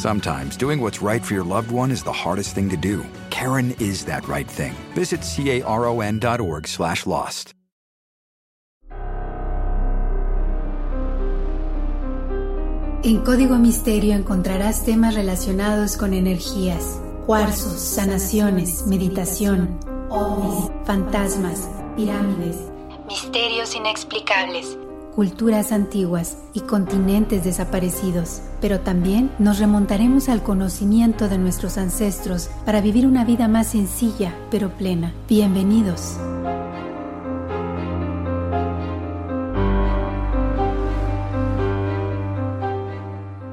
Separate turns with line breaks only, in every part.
Sometimes doing what's right for your loved one is the hardest thing to do. Karen is that right thing. Visit caron.org slash lost.
En Código Misterio encontrarás temas relacionados con energías, cuarzos, sanaciones, meditación, ovnis, fantasmas, pirámides, misterios inexplicables, culturas antiguas y continentes desaparecidos. Pero también nos remontaremos al conocimiento de nuestros ancestros para vivir una vida más sencilla pero plena. Bienvenidos.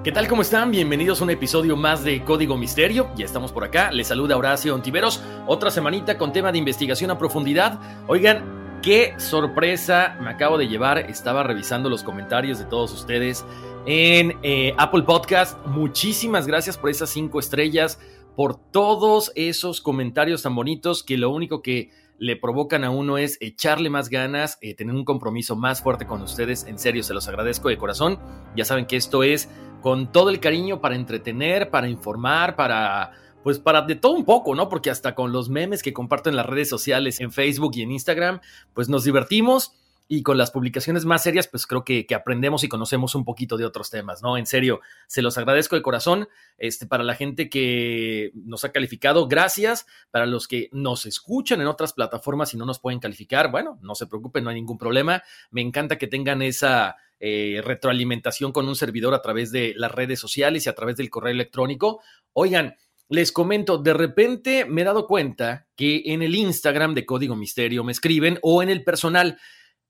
¿Qué tal? ¿Cómo están? Bienvenidos a un episodio más de Código Misterio. Ya estamos por acá. Les saluda Horacio Ontiveros. Otra semanita con tema de investigación a profundidad. Oigan, qué sorpresa me acabo de llevar. Estaba revisando los comentarios de todos ustedes en eh, Apple Podcast. Muchísimas gracias por esas cinco estrellas, por todos esos comentarios tan bonitos que lo único que le provocan a uno es echarle más ganas, eh, tener un compromiso más fuerte con ustedes. En serio, se los agradezco de corazón. Ya saben que esto es con todo el cariño para entretener, para informar, para pues para de todo un poco, ¿no? Porque hasta con los memes que comparto en las redes sociales, en Facebook y en Instagram, pues nos divertimos y con las publicaciones más serias, pues creo que, que, aprendemos y conocemos un poquito de otros temas, ¿no? En serio, se los agradezco de corazón. Este, para la gente que nos ha calificado, gracias. Para los que nos escuchan en otras plataformas y no nos pueden calificar, bueno, no se preocupen, no hay ningún problema. Me encanta que tengan esa eh, retroalimentación con un servidor a través de las redes sociales y a través del correo electrónico. Oigan, les comento, de repente me he dado cuenta que en el Instagram de Código Misterio me escriben o en el personal.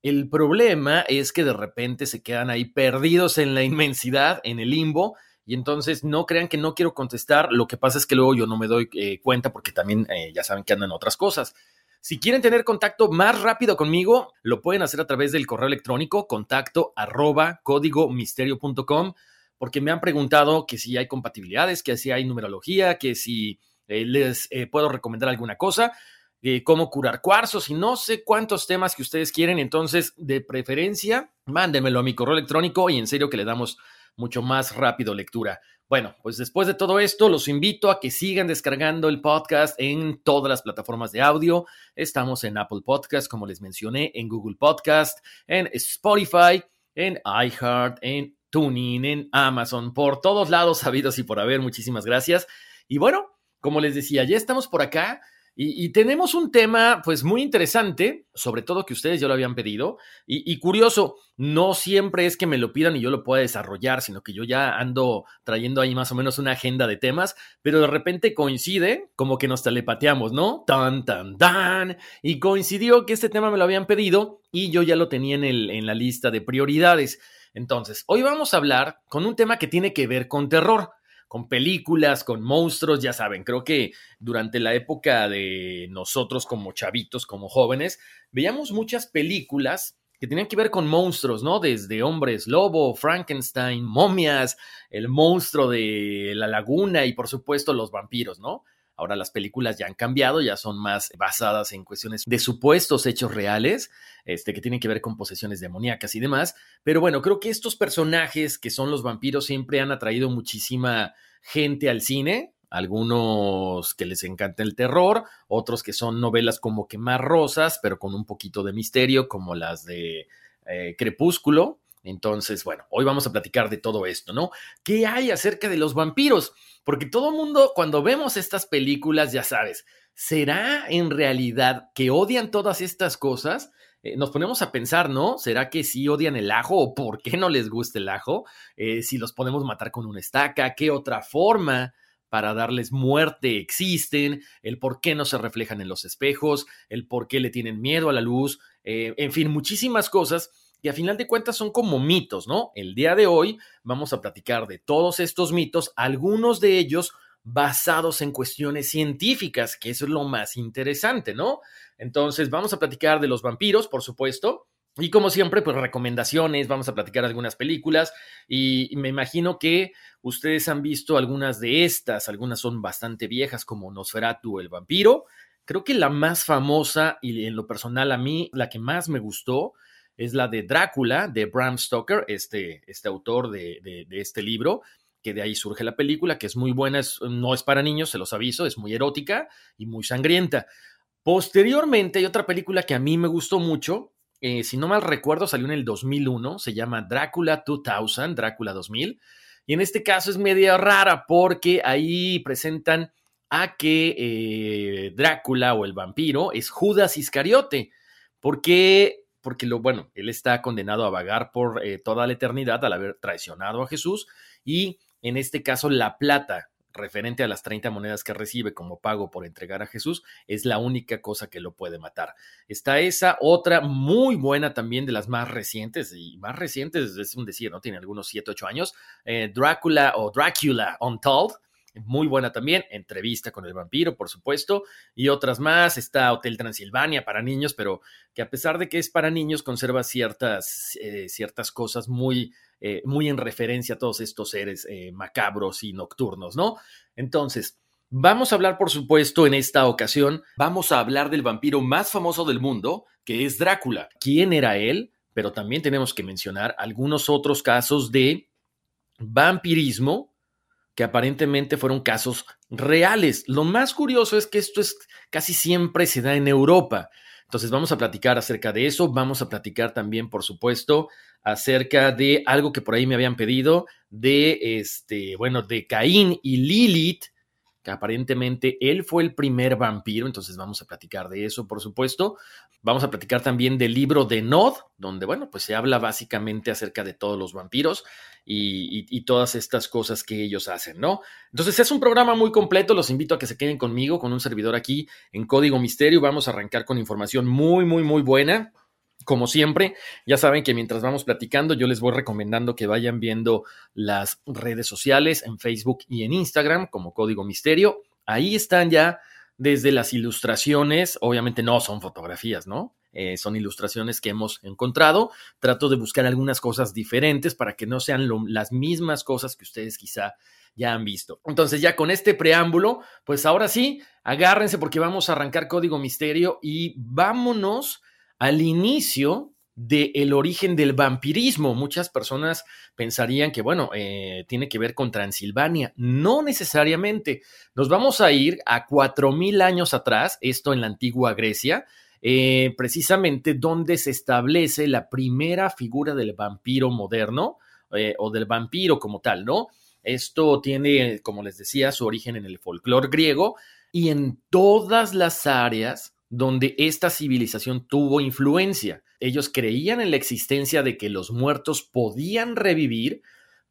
El problema es que de repente se quedan ahí perdidos en la inmensidad, en el limbo, y entonces no crean que no quiero contestar. Lo que pasa es que luego yo no me doy eh, cuenta porque también eh, ya saben que andan otras cosas. Si quieren tener contacto más rápido conmigo, lo pueden hacer a través del correo electrónico contacto arroba códigomisterio.com porque me han preguntado que si hay compatibilidades, que si hay numerología, que si eh, les eh, puedo recomendar alguna cosa, eh, cómo curar cuarzos y no sé cuántos temas que ustedes quieren. Entonces, de preferencia, mándenmelo a mi correo electrónico y en serio que le damos mucho más rápido lectura. Bueno, pues después de todo esto, los invito a que sigan descargando el podcast en todas las plataformas de audio. Estamos en Apple Podcast, como les mencioné, en Google Podcast, en Spotify, en iHeart, en TuneIn, en Amazon, por todos lados habidos y por haber. Muchísimas gracias. Y bueno, como les decía, ya estamos por acá. Y, tenemos un tema, pues, muy interesante, sobre todo que ustedes ya lo habían pedido. Y, y, curioso, no siempre es que me lo pidan y yo lo pueda desarrollar, sino que yo ya ando trayendo ahí más o menos una agenda de temas, pero de repente coincide, como que nos telepateamos, ¿no? Tan, tan, tan. Y coincidió que este tema me lo habían pedido y yo ya lo tenía en, el, en la lista de prioridades. Entonces, hoy vamos a hablar con un tema que tiene que ver con terror con películas, con monstruos, ya saben, creo que durante la época de nosotros como chavitos, como jóvenes, veíamos muchas películas que tenían que ver con monstruos, ¿no? Desde hombres lobo, Frankenstein, momias, el monstruo de la laguna y por supuesto los vampiros, ¿no? Ahora las películas ya han cambiado, ya son más basadas en cuestiones de supuestos hechos reales, este, que tienen que ver con posesiones demoníacas y demás. Pero bueno, creo que estos personajes que son los vampiros siempre han atraído muchísima gente al cine. Algunos que les encanta el terror, otros que son novelas como que más rosas, pero con un poquito de misterio, como las de eh, Crepúsculo Entonces, bueno, hoy vamos a platicar de todo esto, ¿no? ¿Qué hay acerca de los vampiros? Porque todo mundo, cuando vemos estas películas, ya sabes, ¿será en realidad que odian todas estas cosas? Eh, nos ponemos a pensar, ¿no? ¿Será que sí odian el ajo o por qué no les gusta el ajo? Eh, si los podemos matar con una estaca, ¿qué otra forma? para darles muerte existen, el por qué no se reflejan en los espejos, el por qué le tienen miedo a la luz, eh, en fin, muchísimas cosas que a final de cuentas son como mitos, ¿no? El día de hoy vamos a platicar de todos estos mitos, algunos de ellos basados en cuestiones científicas, que es lo más interesante, ¿no? Entonces, vamos a platicar de los vampiros, por supuesto, y como siempre, pues recomendaciones, vamos a platicar algunas películas y me imagino que ustedes han visto algunas de estas, algunas son bastante viejas como Nosferatu el vampiro. Creo que la más famosa y en lo personal a mí, la que más me gustó, es la de Drácula, de Bram Stoker, este, este autor de, de, este libro, que de ahí surge la película, que es muy buena, no es para niños, se los aviso, es muy erótica y muy sangrienta. Posteriormente hay otra película que a mí me gustó mucho, eh, si no mal recuerdo, salió en el 2001, se llama Drácula 2000, Drácula 2000, y en este caso es media rara porque ahí presentan a que eh, Drácula o el vampiro es Judas Iscariote. ¿Por qué? Porque lo bueno, él está condenado a vagar por eh, toda la eternidad al haber traicionado a Jesús y en este caso la plata referente a las 30 monedas que recibe como pago por entregar a Jesús, es la única cosa que lo puede matar. Está esa otra muy buena también de las más recientes, y más recientes es un decir, ¿no? Tiene algunos 7, 8 años, eh, Drácula o Dracula Untold, muy buena también, entrevista con el vampiro, por supuesto, y otras más, está Hotel Transilvania para niños, pero que a pesar de que es para niños, conserva ciertas, eh, ciertas cosas muy, eh, muy en referencia a todos estos seres eh, macabros y nocturnos, ¿no? Entonces, vamos a hablar, por supuesto, en esta ocasión, vamos a hablar del vampiro más famoso del mundo, que es Drácula. ¿Quién era él? Pero también tenemos que mencionar algunos otros casos de vampirismo que aparentemente fueron casos reales. Lo más curioso es que esto es casi siempre se da en Europa. Entonces vamos a platicar acerca de eso, vamos a platicar también, por supuesto, acerca de algo que por ahí me habían pedido, de este, bueno, de Caín y Lilith, aparentemente él fue el primer vampiro, entonces vamos a platicar de eso, por supuesto. Vamos a platicar también del libro de Nod, donde, bueno, pues se habla básicamente acerca de todos los vampiros y, y, todas estas cosas que ellos hacen, ¿no? Entonces es un programa muy completo, los invito a que se queden conmigo, con un servidor aquí en Código Misterio. Vamos a arrancar con información muy, muy, muy buena. Como siempre, ya saben que mientras vamos platicando, yo les voy recomendando que vayan viendo las redes sociales en Facebook y en Instagram como Código Misterio. Ahí están ya desde las ilustraciones, obviamente no son fotografías, ¿no? Eh, son ilustraciones que hemos encontrado. Trato de buscar algunas cosas diferentes para que no sean las mismas cosas que ustedes quizá ya han visto. Entonces ya con este preámbulo, pues ahora sí, agárrense porque vamos a arrancar Código Misterio y vámonos al inicio del origen del vampirismo. Muchas personas pensarían que, bueno, eh, tiene que ver con Transilvania. No necesariamente. Nos vamos a ir a cuatro mil años atrás, esto en la antigua Grecia, eh, precisamente donde se establece la primera figura del vampiro moderno eh, o del vampiro como tal, ¿no? Esto tiene, como les decía, su origen en el folclore griego y en todas las áreas donde esta civilización tuvo influencia. Ellos creían en la existencia de que los muertos podían revivir,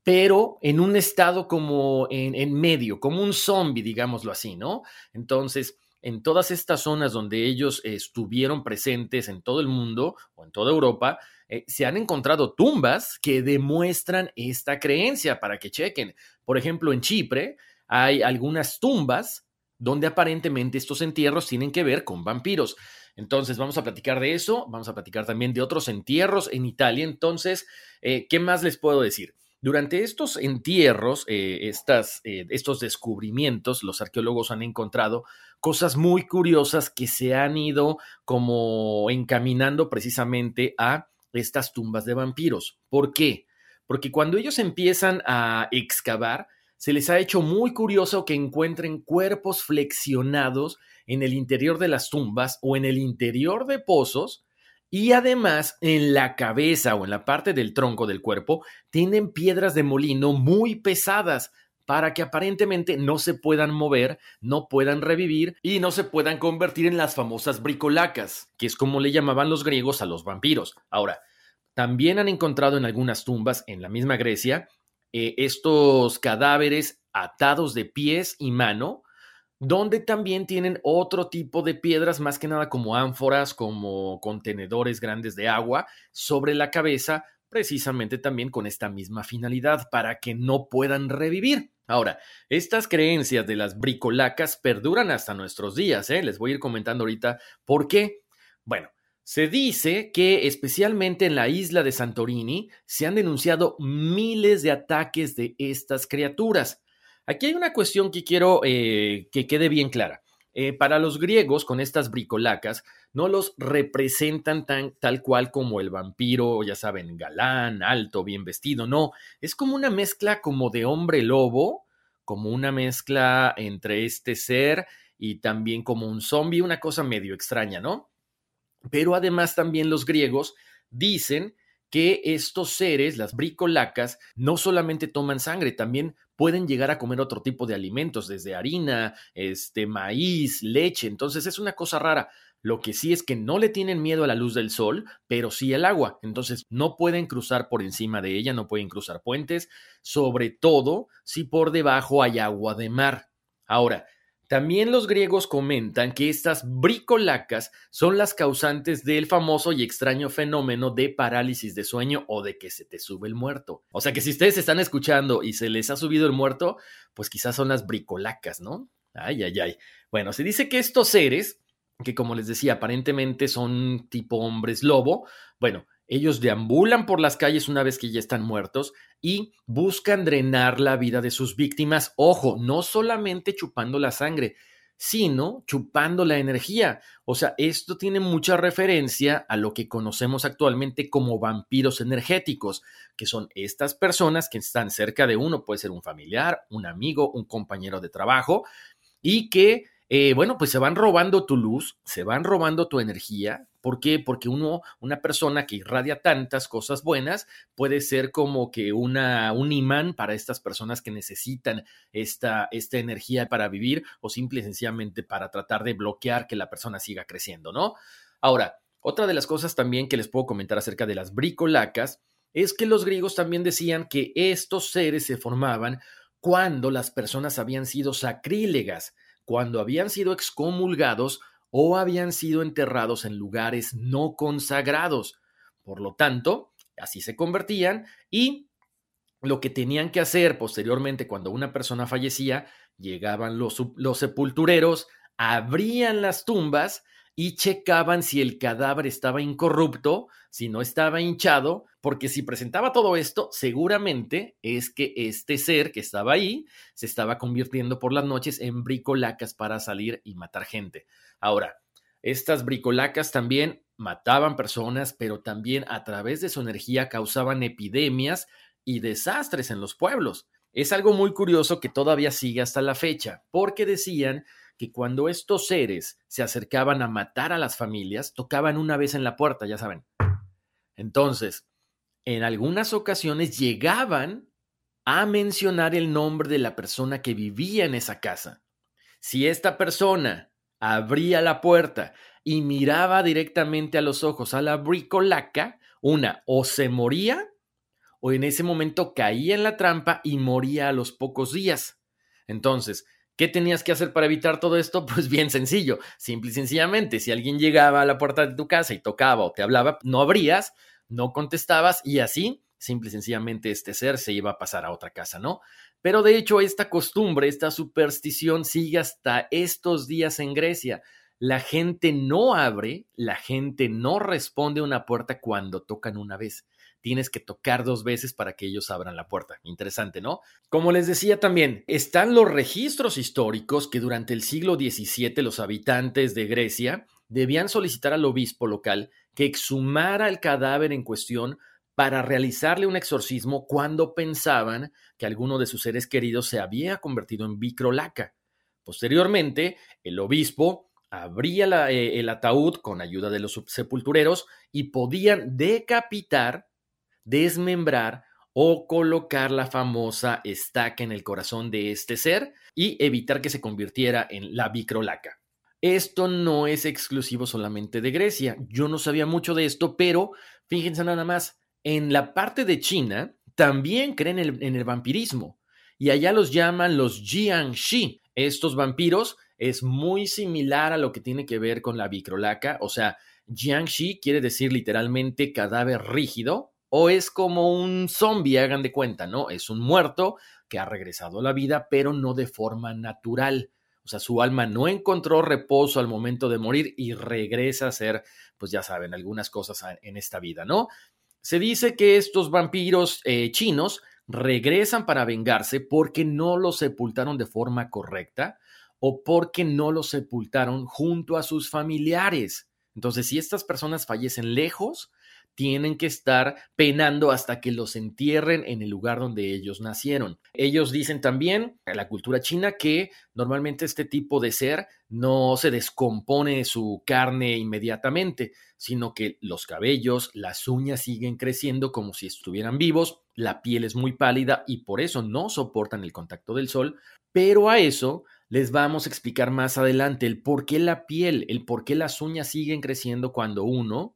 pero en un estado como en, medio, como un zombie, digámoslo así, ¿no? Entonces, en todas estas zonas donde ellos estuvieron presentes en todo el mundo o en toda Europa, eh, se han encontrado tumbas que demuestran esta creencia para que chequen. Por ejemplo, en Chipre hay algunas tumbas donde aparentemente estos entierros tienen que ver con vampiros. Entonces, vamos a platicar de eso, vamos a platicar también de otros entierros en Italia. Entonces, eh, ¿qué más les puedo decir? Durante estos entierros, eh, estas, eh, estos descubrimientos, los arqueólogos han encontrado cosas muy curiosas que se han ido como encaminando precisamente a estas tumbas de vampiros. ¿Por qué? Porque cuando ellos empiezan a excavar, se les ha hecho muy curioso que encuentren cuerpos flexionados en el interior de las tumbas o en el interior de pozos Y además, en la cabeza o en la parte del tronco del cuerpo, tienen piedras de molino muy pesadas para que aparentemente no se puedan mover, no puedan revivir y no se puedan convertir en las famosas bricolacas, que es como le llamaban los griegos a los vampiros. Ahora, también han encontrado en algunas tumbas en la misma Grecia eh, estos cadáveres atados de pies y mano, donde también tienen otro tipo de piedras, más que nada como ánforas, como contenedores grandes de agua, sobre la cabeza, precisamente también con esta misma finalidad, para que no puedan revivir. Ahora, estas creencias de las bricolacas perduran hasta nuestros días, ¿eh? les voy a ir comentando ahorita por qué. Bueno, se dice que especialmente en la isla de Santorini se han denunciado miles de ataques de estas criaturas. Aquí hay una cuestión que quiero eh, que quede bien clara. Eh, para los griegos, con estas bricolacas, no los representan tan, tal cual como el vampiro, ya saben, galán, alto, bien vestido, no, es como una mezcla como de hombre lobo, como una mezcla entre este ser y también como un zombie, una cosa medio extraña, ¿no? Pero además también los griegos dicen que estos seres, las bricolacas, no solamente toman sangre, también pueden llegar a comer otro tipo de alimentos, desde harina, este maíz, leche, entonces es una cosa rara. Lo que sí es que no le tienen miedo a la luz del sol, pero sí al agua. Entonces no pueden cruzar por encima de ella, no pueden cruzar puentes, sobre todo si por debajo hay agua de mar. Ahora, también los griegos comentan que estas bricolacas son las causantes del famoso y extraño fenómeno de parálisis de sueño o de que se te sube el muerto. O sea que si ustedes están escuchando y se les ha subido el muerto, pues quizás son las bricolacas, ¿no? Ay, ay, ay. Bueno, se dice que estos seres, que como les decía, aparentemente son tipo hombres lobo, bueno, ellos deambulan por las calles una vez que ya están muertos y buscan drenar la vida de sus víctimas. Ojo, no solamente chupando la sangre, sino chupando la energía. O sea, esto tiene mucha referencia a lo que conocemos actualmente como vampiros energéticos, que son estas personas que están cerca de uno, puede ser un familiar, un amigo, un compañero de trabajo, y que eh, bueno, pues se van robando tu luz, se van robando tu energía. ¿Por qué? Porque uno, una persona que irradia tantas cosas buenas puede ser como que una, un imán para estas personas que necesitan esta, esta energía para vivir o simple y sencillamente para tratar de bloquear que la persona siga creciendo, ¿no? Ahora, otra de las cosas también que les puedo comentar acerca de las bricolacas es que los griegos también decían que estos seres se formaban cuando las personas habían sido sacrílegas cuando habían sido excomulgados o habían sido enterrados en lugares no consagrados. Por lo tanto, así se convertían y lo que tenían que hacer posteriormente cuando una persona fallecía, llegaban los, sepultureros, abrían las tumbas y checaban si el cadáver estaba incorrupto, si no estaba hinchado, porque si presentaba todo esto, seguramente es que este ser que estaba ahí se estaba convirtiendo por las noches en bricolacas para salir y matar gente. Ahora, estas bricolacas también mataban personas, pero también a través de su energía causaban epidemias y desastres en los pueblos. Es algo muy curioso que todavía sigue hasta la fecha, porque decían que cuando estos seres se acercaban a matar a las familias, tocaban una vez en la puerta, ya saben. Entonces, en algunas ocasiones llegaban a mencionar el nombre de la persona que vivía en esa casa. Si esta persona abría la puerta y miraba directamente a los ojos a la bricolaca, una o se moría o en ese momento caía en la trampa y moría a los pocos días. Entonces, ¿Qué tenías que hacer para evitar todo esto? Pues bien sencillo, simple y sencillamente, si alguien llegaba a la puerta de tu casa y tocaba o te hablaba, no abrías, no contestabas y así, simple y sencillamente este ser se iba a pasar a otra casa, ¿no? Pero de hecho esta costumbre, esta superstición sigue hasta estos días en Grecia. La gente no abre, la gente no responde a una puerta cuando tocan una vez tienes que tocar dos veces para que ellos abran la puerta. Interesante, ¿no? Como les decía también, están los registros históricos que durante el siglo XVII los habitantes de Grecia debían solicitar al obispo local que exhumara el cadáver en cuestión para realizarle un exorcismo cuando pensaban que alguno de sus seres queridos se había convertido en bicrolaca. Posteriormente, el obispo abría eh, el ataúd con ayuda de los sepultureros y podían decapitar, desmembrar o colocar la famosa estaca en el corazón de este ser y evitar que se convirtiera en la bicrolaca. Esto no es exclusivo solamente de Grecia. Yo no sabía mucho de esto, pero fíjense nada más, en la parte de China también creen en el, vampirismo y allá los llaman los Jiangxi. Estos vampiros es muy similar a lo que tiene que ver con la bicrolaca, o sea, Jiangxi quiere decir literalmente cadáver rígido o es como un zombie, hagan de cuenta, ¿no? Es un muerto que ha regresado a la vida, pero no de forma natural. O sea, su alma no encontró reposo al momento de morir y regresa a ser, pues ya saben, algunas cosas en esta vida, ¿no? Se dice que estos vampiros eh, chinos regresan para vengarse porque no los sepultaron de forma correcta o porque no los sepultaron junto a sus familiares. Entonces, si estas personas fallecen lejos, tienen que estar penando hasta que los entierren en el lugar donde ellos nacieron. Ellos dicen también, en la cultura china, que normalmente este tipo de ser no se descompone su carne inmediatamente, sino que los cabellos, las uñas siguen creciendo como si estuvieran vivos, la piel es muy pálida y por eso no soportan el contacto del sol, pero a eso les vamos a explicar más adelante el por qué la piel, el por qué las uñas siguen creciendo cuando uno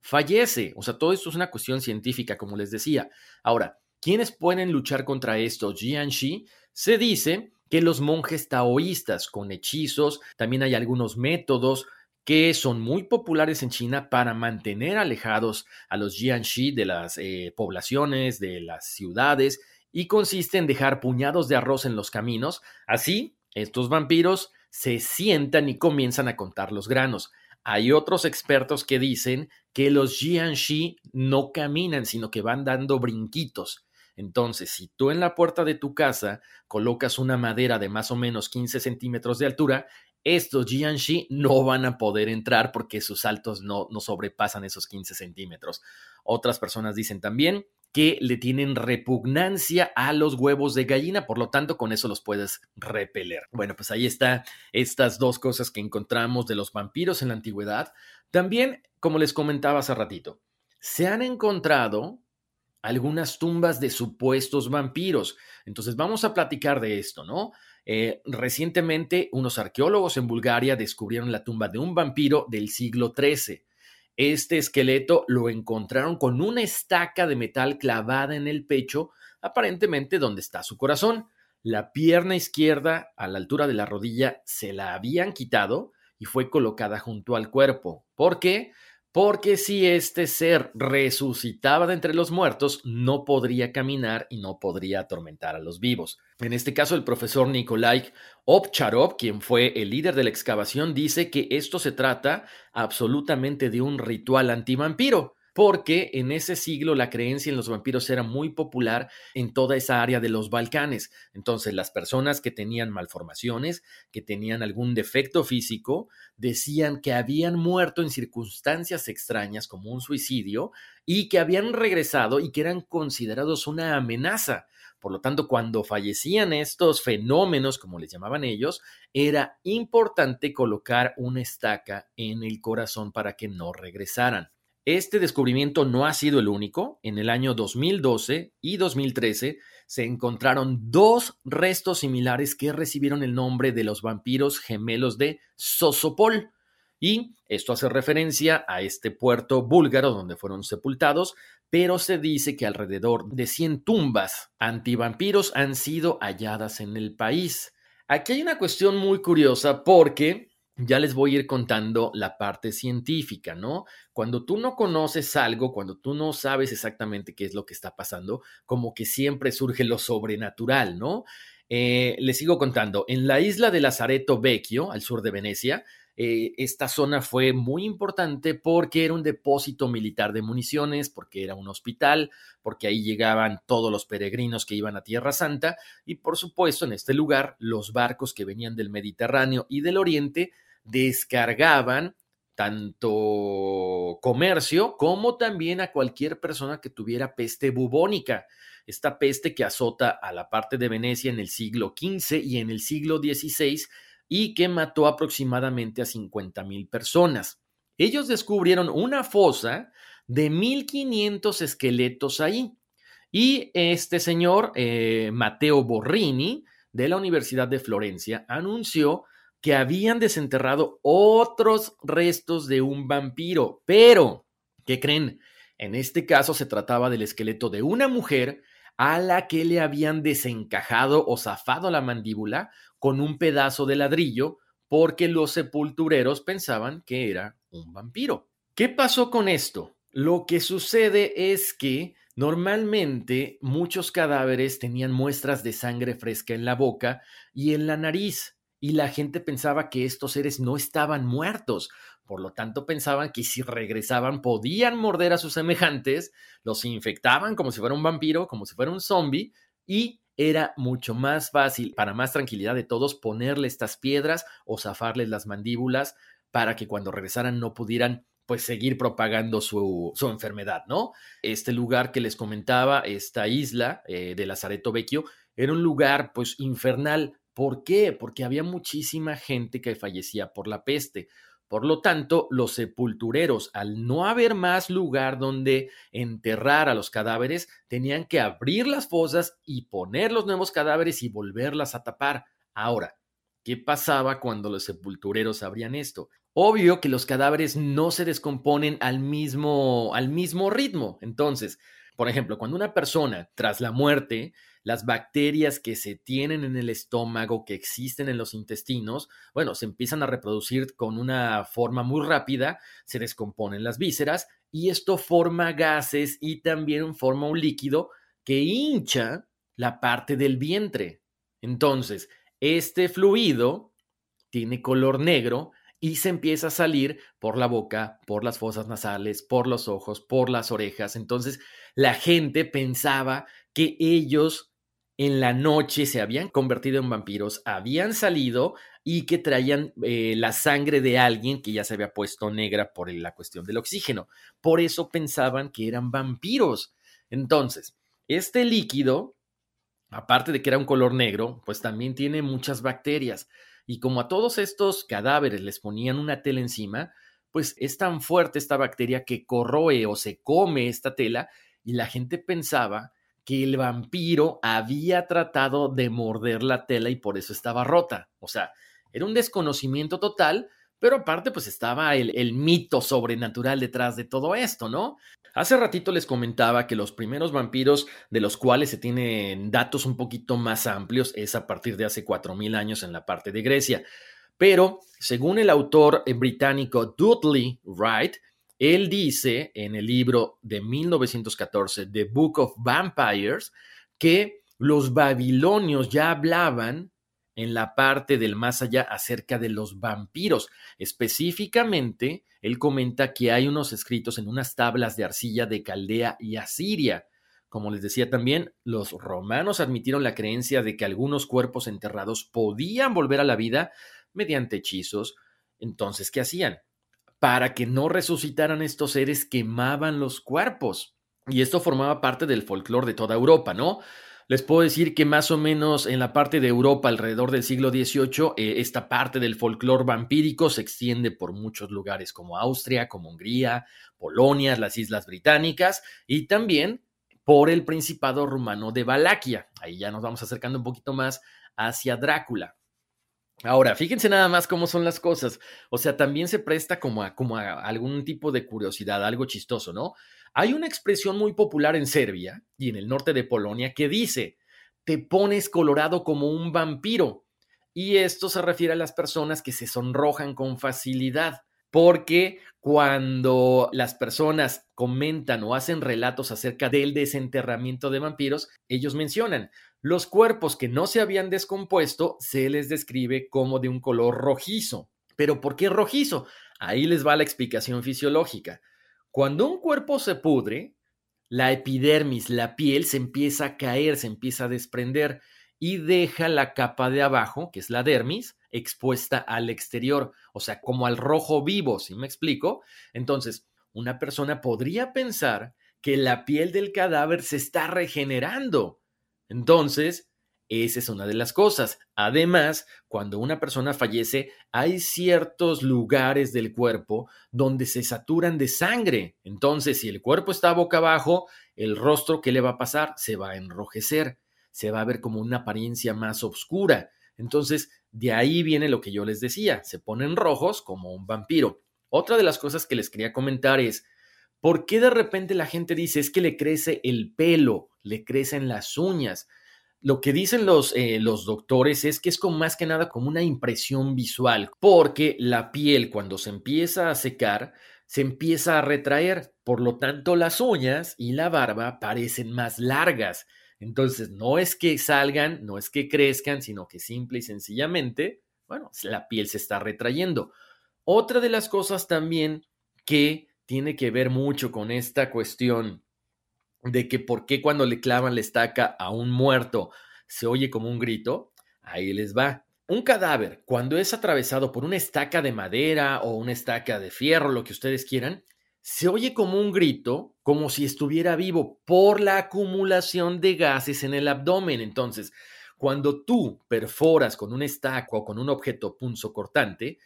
fallece. O sea, todo esto es una cuestión científica, como les decía. Ahora, ¿quiénes pueden luchar contra esto? Jianxi se dice que los monjes taoístas con hechizos, también hay algunos métodos que son muy populares en China para mantener alejados a los Jianxi de las eh, poblaciones, de las ciudades, y consiste en dejar puñados de arroz en los caminos. Así, estos vampiros se sientan y comienzan a contar los granos. Hay otros expertos que dicen que los Jianxi no caminan, sino que van dando brinquitos. Entonces, si tú en la puerta de tu casa colocas una madera de más o menos 15 centímetros de altura, estos Jianxi no van a poder entrar porque sus saltos no, no sobrepasan esos 15 centímetros. Otras personas dicen también que le tienen repugnancia a los huevos de gallina, por lo tanto con eso los puedes repeler. Bueno, pues ahí está estas dos cosas que encontramos de los vampiros en la antigüedad. También, como les comentaba hace ratito, se han encontrado algunas tumbas de supuestos vampiros. Entonces vamos a platicar de esto, ¿no? Eh, recientemente unos arqueólogos en Bulgaria descubrieron la tumba de un vampiro del siglo XIII. Este esqueleto lo encontraron con una estaca de metal clavada en el pecho, aparentemente donde está su corazón. La pierna izquierda, a la altura de la rodilla, se la habían quitado y fue colocada junto al cuerpo. ¿Por qué? Porque si este ser resucitaba de entre los muertos, no podría caminar y no podría atormentar a los vivos. En este caso, el profesor Nikolai Ovcharov, quien fue el líder de la excavación, dice que esto se trata absolutamente de un ritual antivampiro porque en ese siglo la creencia en los vampiros era muy popular en toda esa área de los Balcanes. Entonces las personas que tenían malformaciones, que tenían algún defecto físico, decían que habían muerto en circunstancias extrañas como un suicidio y que habían regresado y que eran considerados una amenaza. Por lo tanto, cuando fallecían estos fenómenos, como les llamaban ellos, era importante colocar una estaca en el corazón para que no regresaran. Este descubrimiento no ha sido el único. En el año 2012 y 2013 se encontraron dos restos similares que recibieron el nombre de los vampiros gemelos de Sosopol. Y esto hace referencia a este puerto búlgaro donde fueron sepultados, pero se dice que alrededor de 100 tumbas antivampiros han sido halladas en el país. Aquí hay una cuestión muy curiosa porque ya les voy a ir contando la parte científica, ¿no? Cuando tú no conoces algo, cuando tú no sabes exactamente qué es lo que está pasando, como que siempre surge lo sobrenatural, ¿no? Eh, les sigo contando, en la isla de Lazareto Vecchio, al sur de Venecia, eh, esta zona fue muy importante porque era un depósito militar de municiones, porque era un hospital, porque ahí llegaban todos los peregrinos que iban a Tierra Santa y por supuesto en este lugar los barcos que venían del Mediterráneo y del Oriente descargaban tanto comercio como también a cualquier persona que tuviera peste bubónica, esta peste que azota a la parte de Venecia en el siglo XV y en el siglo XVI y que mató aproximadamente a 50 mil personas. Ellos descubrieron una fosa de 1500 esqueletos ahí. Y este señor, eh, Mateo Borrini, de la Universidad de Florencia, anunció que habían desenterrado otros restos de un vampiro. Pero, ¿qué creen? En este caso se trataba del esqueleto de una mujer a la que le habían desencajado o zafado la mandíbula con un pedazo de ladrillo porque los sepultureros pensaban que era un vampiro. ¿Qué pasó con esto? Lo que sucede es que normalmente muchos cadáveres tenían muestras de sangre fresca en la boca y en la nariz, y la gente pensaba que estos seres no estaban muertos, por lo tanto pensaban que si regresaban podían morder a sus semejantes, los infectaban como si fuera un vampiro, como si fuera un zombie, y era mucho más fácil, para más tranquilidad de todos, ponerle estas piedras o zafarles las mandíbulas para que cuando regresaran no pudieran pues seguir propagando su, su, enfermedad, ¿no? Este lugar que les comentaba, esta isla eh, de Lazareto Vecchio, era un lugar pues infernal. ¿Por qué? Porque había muchísima gente que fallecía por la peste. Por lo tanto, los sepultureros, al no haber más lugar donde enterrar a los cadáveres, tenían que abrir las fosas y poner los nuevos cadáveres y volverlas a tapar. Ahora, ¿qué pasaba cuando los sepultureros abrían esto? Obvio que los cadáveres no se descomponen al mismo, al mismo ritmo. Entonces, por ejemplo, cuando una persona, tras la muerte, las bacterias que se tienen en el estómago, que existen en los intestinos, bueno, se empiezan a reproducir con una forma muy rápida, se descomponen las vísceras y esto forma gases y también forma un líquido que hincha la parte del vientre. Entonces, este fluido tiene color negro y se empieza a salir por la boca, por las fosas nasales, por los ojos, por las orejas. Entonces, la gente pensaba que ellos en la noche se habían convertido en vampiros, habían salido y que traían eh, la sangre de alguien que ya se había puesto negra por la cuestión del oxígeno. Por eso pensaban que eran vampiros. Entonces, este líquido, aparte de que era un color negro, pues también tiene muchas bacterias. Y como a todos estos cadáveres les ponían una tela encima, pues es tan fuerte esta bacteria que corroe o se come esta tela y la gente pensaba que el vampiro había tratado de morder la tela y por eso estaba rota. O sea, era un desconocimiento total, pero aparte pues estaba el, mito sobrenatural detrás de todo esto, ¿no? Hace ratito les comentaba que los primeros vampiros de los cuales se tienen datos un poquito más amplios es a partir de hace 4.000 años en la parte de Grecia. Pero, según el autor británico Dudley Wright, él dice en el libro de 1914, The Book of Vampires, que los babilonios ya hablaban en la parte del más allá acerca de los vampiros. Específicamente, él comenta que hay unos escritos en unas tablas de arcilla de Caldea y Asiria. Como les decía también, los romanos admitieron la creencia de que algunos cuerpos enterrados podían volver a la vida mediante hechizos. Entonces, ¿qué hacían? Para que no resucitaran estos seres, quemaban los cuerpos. Y esto formaba parte del folclore de toda Europa, ¿no? Les puedo decir que más o menos en la parte de Europa alrededor del siglo XVIII, eh, esta parte del folclore vampírico se extiende por muchos lugares como Austria, como Hungría, Polonia, las Islas Británicas y también por el Principado rumano de Valaquia. Ahí ya nos vamos acercando un poquito más hacia Drácula. Ahora, fíjense nada más cómo son las cosas. O sea, también se presta como a, como a algún tipo de curiosidad, algo chistoso, ¿no? Hay una expresión muy popular en Serbia y en el norte de Polonia que dice, te pones colorado como un vampiro. Y esto se refiere a las personas que se sonrojan con facilidad, porque cuando las personas comentan o hacen relatos acerca del desenterramiento de vampiros, ellos mencionan, los cuerpos que no se habían descompuesto se les describe como de un color rojizo. ¿Pero por qué rojizo? Ahí les va la explicación fisiológica. Cuando un cuerpo se pudre, la epidermis, la piel, se empieza a caer, se empieza a desprender y deja la capa de abajo, que es la dermis, expuesta al exterior, o sea, como al rojo vivo, ¿sí me explico? Entonces, una persona podría pensar que la piel del cadáver se está regenerando, entonces, Esa es una de las cosas. Además, cuando una persona fallece, hay ciertos lugares del cuerpo donde se saturan de sangre. Entonces, si el cuerpo está boca abajo, el rostro, ¿qué le va a pasar? Se va a enrojecer, se va a ver como una apariencia más oscura. Entonces, de ahí viene lo que yo les decía, se ponen rojos como un vampiro. Otra de las cosas que les quería comentar es, ¿por qué de repente la gente dice es que le crece el pelo, le crecen las uñas? Lo que dicen los, eh, los doctores es que es como más que nada como una impresión visual, porque la piel cuando se empieza a secar, se empieza a retraer, por lo tanto las uñas y la barba parecen más largas. Entonces, no es que salgan, no es que crezcan, sino que simple y sencillamente, bueno, la piel se está retrayendo. Otra de las cosas también que tiene que ver mucho con esta cuestión de que por qué cuando le clavan la estaca a un muerto se oye como un grito, ahí les va. Un cadáver, cuando es atravesado por una estaca de madera o una estaca de fierro, lo que ustedes quieran, se oye como un grito, como si estuviera vivo por la acumulación de gases en el abdomen. Entonces, cuando tú perforas con un estaca o con un objeto punzocortante,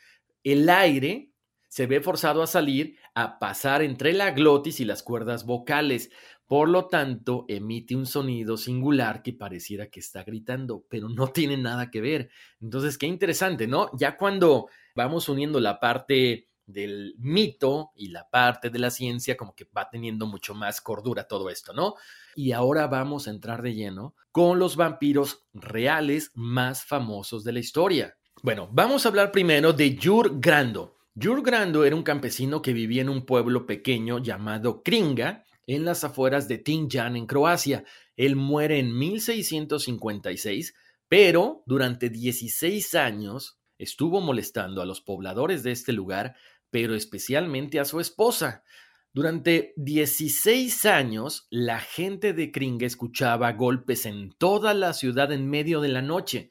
el aire se ve forzado a salir, a pasar entre la glotis y las cuerdas vocales. Por lo tanto, emite un sonido singular que pareciera que está gritando, pero no tiene nada que ver. Entonces, qué interesante, ¿no? Ya cuando vamos uniendo la parte del mito y la parte de la ciencia, como que va teniendo mucho más cordura todo esto, ¿no? Y ahora vamos a entrar de lleno con los vampiros reales más famosos de la historia. Bueno, vamos a hablar primero de Jur Grando. Jur Grando era un campesino que vivía en un pueblo pequeño llamado Kringa, en las afueras de Tinjan, en Croacia. Él muere en 1656, pero durante 16 años estuvo molestando a los pobladores de este lugar, pero especialmente a su esposa. Durante 16 años, la gente de Kringa escuchaba golpes en toda la ciudad en medio de la noche.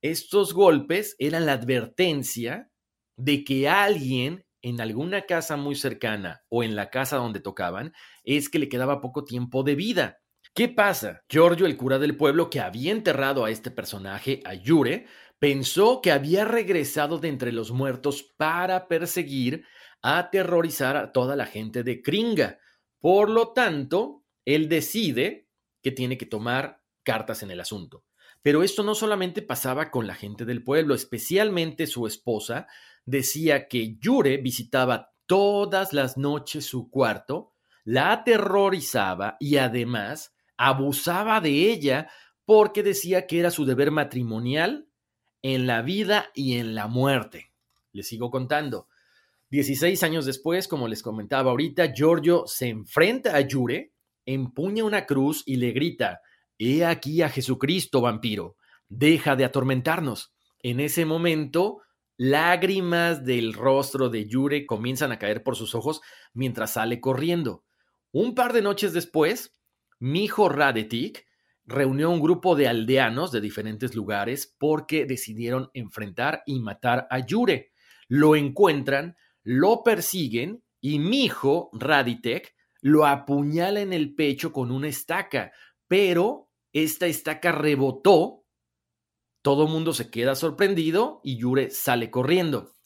Estos golpes eran la advertencia de que alguien en alguna casa muy cercana o en la casa donde tocaban es que le quedaba poco tiempo de vida. ¿Qué pasa? Giorgio, el cura del pueblo que había enterrado a este personaje, a Yure, pensó que había regresado de entre los muertos para perseguir, aterrorizar a toda la gente de Kringa. Por lo tanto, él decide que tiene que tomar cartas en el asunto. Pero esto no solamente pasaba con la gente del pueblo, especialmente su esposa, decía que Yure visitaba todas las noches su cuarto, la aterrorizaba y además abusaba de ella porque decía que era su deber matrimonial en la vida y en la muerte. Les sigo contando. Dieciséis años después, como les comentaba ahorita, Giorgio se enfrenta a Yure, empuña una cruz y le grita, He aquí a Jesucristo, vampiro, deja de atormentarnos. En ese momento, Lágrimas del rostro de Yure comienzan a caer por sus ojos mientras sale corriendo. Un par de noches después, Mijo Radetik reunió un grupo de aldeanos de diferentes lugares porque decidieron enfrentar y matar a Yure. Lo encuentran, lo persiguen y Mijo Raditek lo apuñala en el pecho con una estaca, pero esta estaca rebotó todo el mundo se queda sorprendido y Yure sale corriendo.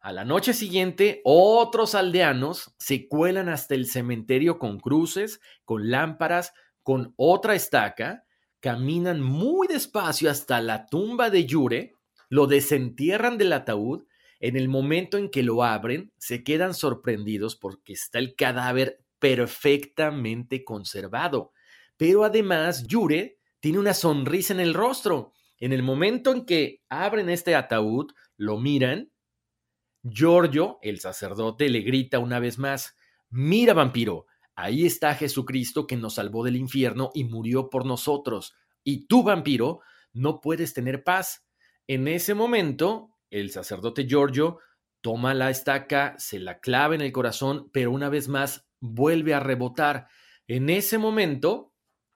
A la noche siguiente, otros aldeanos se cuelan hasta el cementerio con cruces, con lámparas, con otra estaca, caminan muy despacio hasta la tumba de Yure, lo desentierran del ataúd, en el momento en que lo abren, se quedan sorprendidos porque está el cadáver perfectamente conservado. Pero además, Yure tiene una sonrisa en el rostro en el momento en que abren este ataúd, lo miran, Giorgio, el sacerdote, le grita una vez más, mira vampiro, ahí está Jesucristo que nos salvó del infierno y murió por nosotros. Y tú, vampiro, no puedes tener paz. En ese momento, el sacerdote Giorgio toma la estaca, se la clava en el corazón, pero una vez más vuelve a rebotar. En ese momento,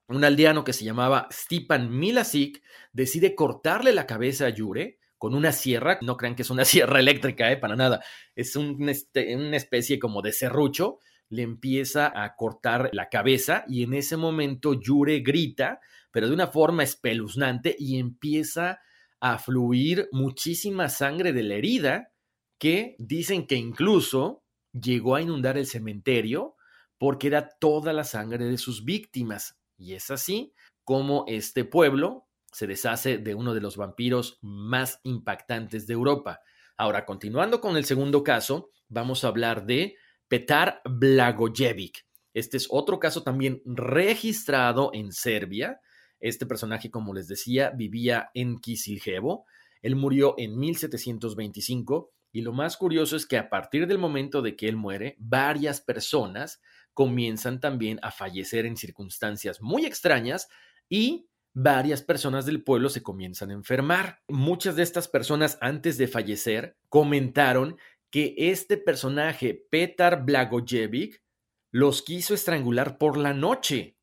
un aldeano que se llamaba Stipan Milasic decide cortarle la cabeza a Yure con una sierra. No crean que es una sierra eléctrica, ¿eh? para nada. Es este, una especie como de serrucho, le empieza a cortar la cabeza y en ese momento Yure grita, pero de una forma espeluznante y empieza a fluir muchísima sangre de la herida que dicen que incluso llegó a inundar el cementerio porque era toda la sangre de sus víctimas. Y es así como este pueblo se deshace de uno de los vampiros más impactantes de Europa. Ahora, continuando con el segundo caso, vamos a hablar de Petar Blagojevic. Este es otro caso también registrado en Serbia. Este personaje, como les decía, vivía en Kisiljevo. Él murió en 1725 y lo más curioso es que a partir del momento de que él muere, varias personas comienzan también a fallecer en circunstancias muy extrañas y varias personas del pueblo se comienzan a enfermar. Muchas de estas personas antes de fallecer comentaron que este personaje, Petar Blagojevic, los quiso estrangular por la noche.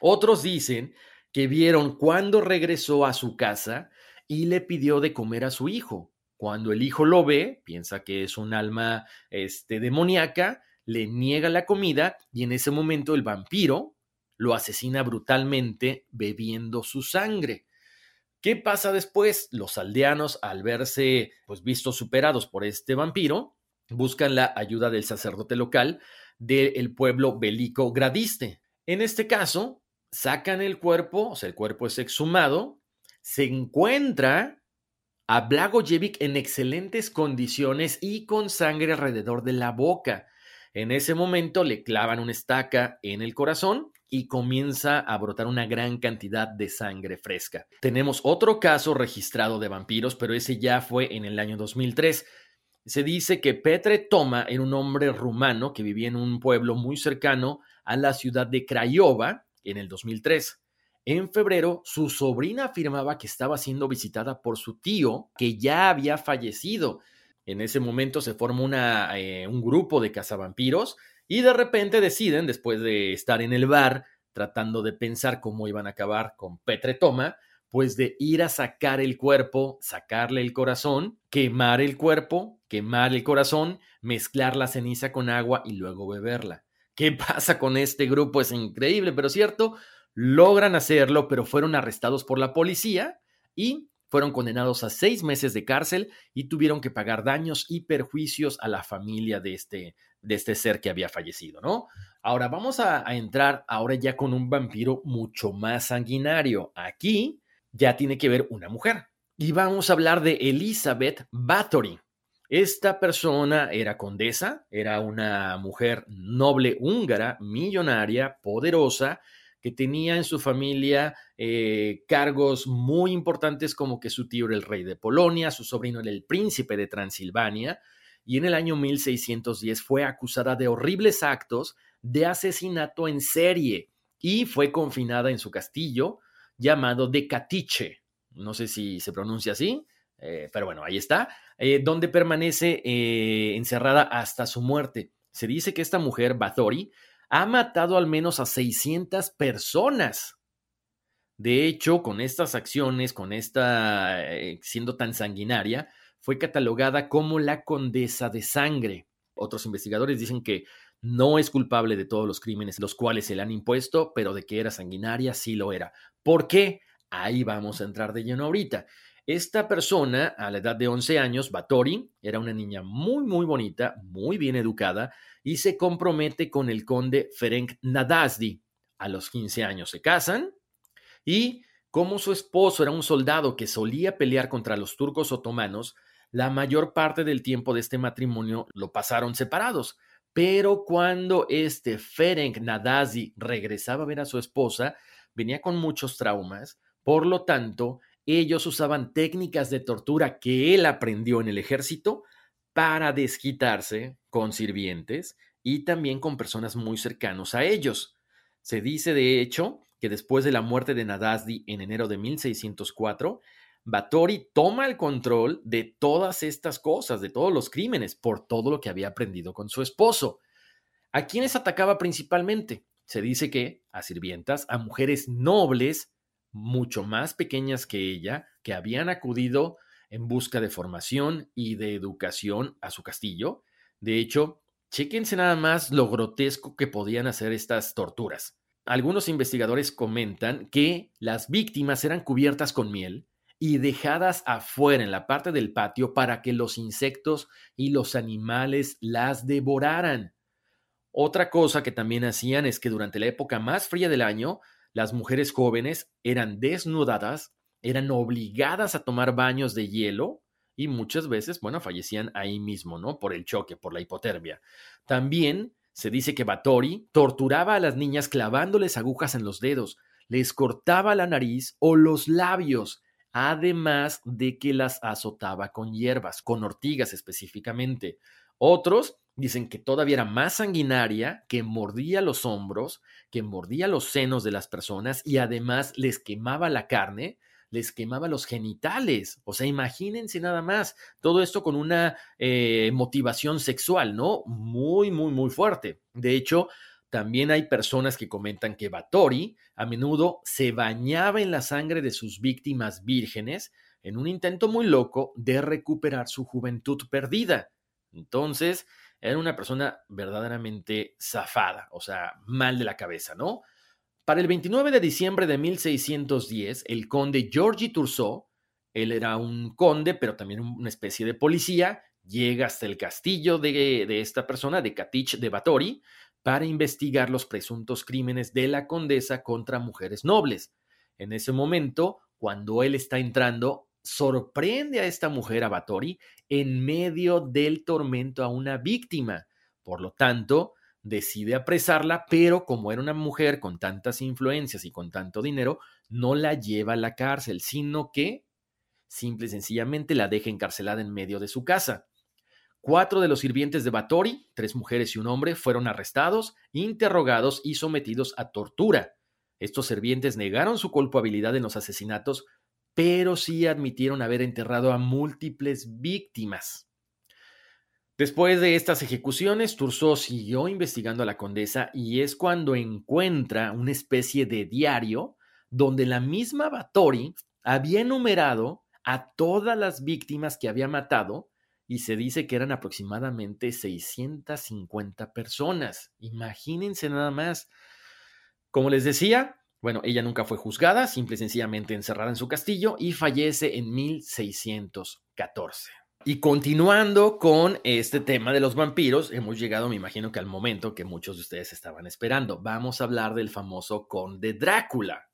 Otros dicen que vieron cuando regresó a su casa y le pidió de comer a su hijo. Cuando el hijo lo ve, piensa que es un alma este, demoníaca, le niega la comida y en ese momento el vampiro lo asesina brutalmente bebiendo su sangre. ¿Qué pasa después? Los aldeanos, al verse pues, vistos superados por este vampiro, buscan la ayuda del sacerdote local del pueblo bélico gradiste. En este caso, sacan el cuerpo, o sea, el cuerpo es exhumado, se encuentra a Blagojevic en excelentes condiciones y con sangre alrededor de la boca. En ese momento le clavan una estaca en el corazón y comienza a brotar una gran cantidad de sangre fresca. Tenemos otro caso registrado de vampiros, pero ese ya fue en el año 2003. Se dice que Petre Toma era un hombre rumano que vivía en un pueblo muy cercano a la ciudad de Craiova en el 2003. En febrero, su sobrina afirmaba que estaba siendo visitada por su tío, que ya había fallecido. En ese momento se forma eh, un grupo de cazavampiros y de repente deciden, después de estar en el bar tratando de pensar cómo iban a acabar con Petre Toma, pues de ir a sacar el cuerpo, sacarle el corazón, quemar el cuerpo, quemar el corazón, mezclar la ceniza con agua y luego beberla. ¿Qué pasa con este grupo? Es increíble, pero cierto, logran hacerlo, pero fueron arrestados por la policía y fueron condenados a seis meses de cárcel y tuvieron que pagar daños y perjuicios a la familia de este, de este ser que había fallecido, ¿no? Ahora vamos a, entrar ahora ya con un vampiro mucho más sanguinario. Aquí ya tiene que ver una mujer. Y vamos a hablar de Elizabeth Bathory. Esta persona era condesa, era una mujer noble húngara, millonaria, poderosa, que tenía en su familia eh, cargos muy importantes como que su tío era el rey de Polonia, su sobrino era el príncipe de Transilvania, y en el año 1610 fue acusada de horribles actos de asesinato en serie y fue confinada en su castillo llamado de Catiche. No sé si se pronuncia así, eh, pero bueno, ahí está, eh, donde permanece eh, encerrada hasta su muerte. Se dice que esta mujer, Bathory, ha matado al menos a 600 personas. De hecho, con estas acciones, con esta siendo tan sanguinaria, fue catalogada como la condesa de sangre. Otros investigadores dicen que no es culpable de todos los crímenes los cuales se le han impuesto, pero de que era sanguinaria sí lo era. ¿Por qué? Ahí vamos a entrar de lleno ahorita. Esta persona, a la edad de 11 años, Batori, era una niña muy, muy bonita, muy bien educada, y se compromete con el conde Ferenc Nadazdi. A los 15 años se casan y como su esposo era un soldado que solía pelear contra los turcos otomanos, la mayor parte del tiempo de este matrimonio lo pasaron separados. Pero cuando este Ferenc Nadazi regresaba a ver a su esposa, venía con muchos traumas, por lo tanto, ellos usaban técnicas de tortura que él aprendió en el ejército para desquitarse con sirvientes y también con personas muy cercanos a ellos. Se dice, de hecho, que después de la muerte de Nadazdi en enero de 1604, Batori toma el control de todas estas cosas, de todos los crímenes, por todo lo que había aprendido con su esposo. ¿A quiénes atacaba principalmente? Se dice que a sirvientas, a mujeres nobles, mucho más pequeñas que ella, que habían acudido en busca de formación y de educación a su castillo. De hecho, Chéquense nada más lo grotesco que podían hacer estas torturas. Algunos investigadores comentan que las víctimas eran cubiertas con miel y dejadas afuera en la parte del patio para que los insectos y los animales las devoraran. Otra cosa que también hacían es que durante la época más fría del año, las mujeres jóvenes eran desnudadas, eran obligadas a tomar baños de hielo y muchas veces, bueno, fallecían ahí mismo, ¿no? Por el choque, por la hipotermia. También se dice que Batori torturaba a las niñas clavándoles agujas en los dedos, les cortaba la nariz o los labios, además de que las azotaba con hierbas, con ortigas específicamente. Otros dicen que todavía era más sanguinaria, que mordía los hombros, que mordía los senos de las personas y además les quemaba la carne les quemaba los genitales. O sea, imagínense nada más. Todo esto con una eh, motivación sexual, ¿no? Muy, muy, muy fuerte. De hecho, también hay personas que comentan que Batori a menudo se bañaba en la sangre de sus víctimas vírgenes en un intento muy loco de recuperar su juventud perdida. Entonces, era una persona verdaderamente zafada, o sea, mal de la cabeza, ¿no? Para el 29 de diciembre de 1610, el conde Georgi Turso, él era un conde, pero también una especie de policía, llega hasta el castillo de, de esta persona, de Katich de Batori, para investigar los presuntos crímenes de la condesa contra mujeres nobles. En ese momento, cuando él está entrando, sorprende a esta mujer, a en medio del tormento a una víctima. Por lo tanto, decide apresarla, pero como era una mujer con tantas influencias y con tanto dinero, no la lleva a la cárcel, sino que simple y sencillamente la deja encarcelada en medio de su casa. Cuatro de los sirvientes de Batori, tres mujeres y un hombre, fueron arrestados, interrogados y sometidos a tortura. Estos sirvientes negaron su culpabilidad en los asesinatos, pero sí admitieron haber enterrado a múltiples víctimas. Después de estas ejecuciones, Turso siguió investigando a la condesa y es cuando encuentra una especie de diario donde la misma Batori había enumerado a todas las víctimas que había matado y se dice que eran aproximadamente 650 personas. Imagínense nada más. Como les decía, bueno, ella nunca fue juzgada, simple y sencillamente encerrada en su castillo y fallece en 1614. Y continuando con este tema de los vampiros, hemos llegado, me imagino que al momento que muchos de ustedes estaban esperando. Vamos a hablar del famoso conde Drácula.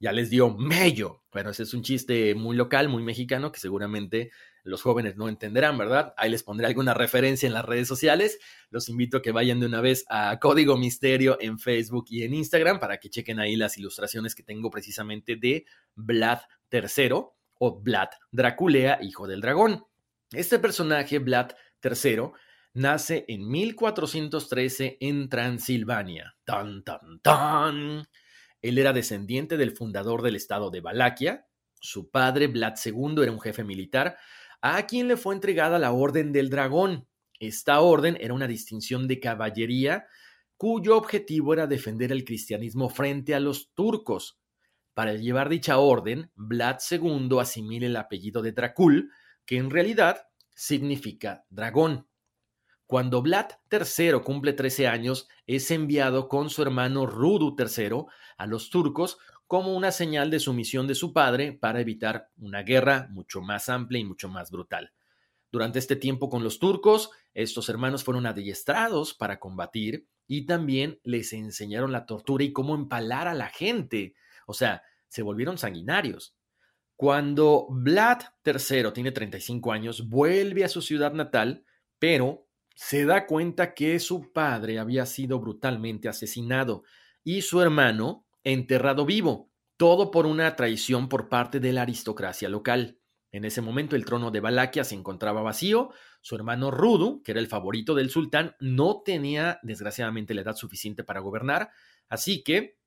Ya les dio mello. Bueno, ese es un chiste muy local, muy mexicano, que seguramente los jóvenes no entenderán, ¿verdad? Ahí les pondré alguna referencia en las redes sociales. Los invito a que vayan de una vez a Código Misterio en Facebook y en Instagram para que chequen ahí las ilustraciones que tengo precisamente de Vlad III o Vlad Draculea, hijo del dragón. Este personaje, Vlad III, nace en 1413 en Transilvania. ¡Tan, tan, tan! Él era descendiente del fundador del estado de Valaquia. Su padre, Vlad II, era un jefe militar a quien le fue entregada la Orden del Dragón. Esta orden era una distinción de caballería cuyo objetivo era defender el cristianismo frente a los turcos. Para llevar dicha orden, Vlad II asimila el apellido de Dracul, que en realidad significa dragón. Cuando Vlad III cumple 13 años, es enviado con su hermano Rudu III a los turcos como una señal de sumisión de su padre para evitar una guerra mucho más amplia y mucho más brutal. Durante este tiempo con los turcos, estos hermanos fueron adiestrados para combatir y también les enseñaron la tortura y cómo empalar a la gente. O sea, se volvieron sanguinarios. Cuando Vlad III tiene 35 años, vuelve a su ciudad natal, pero se da cuenta que su padre había sido brutalmente asesinado y su hermano enterrado vivo, todo por una traición por parte de la aristocracia local. En ese momento el trono de Valaquia se encontraba vacío, su hermano Rudu, que era el favorito del sultán, no tenía desgraciadamente la edad suficiente para gobernar, así que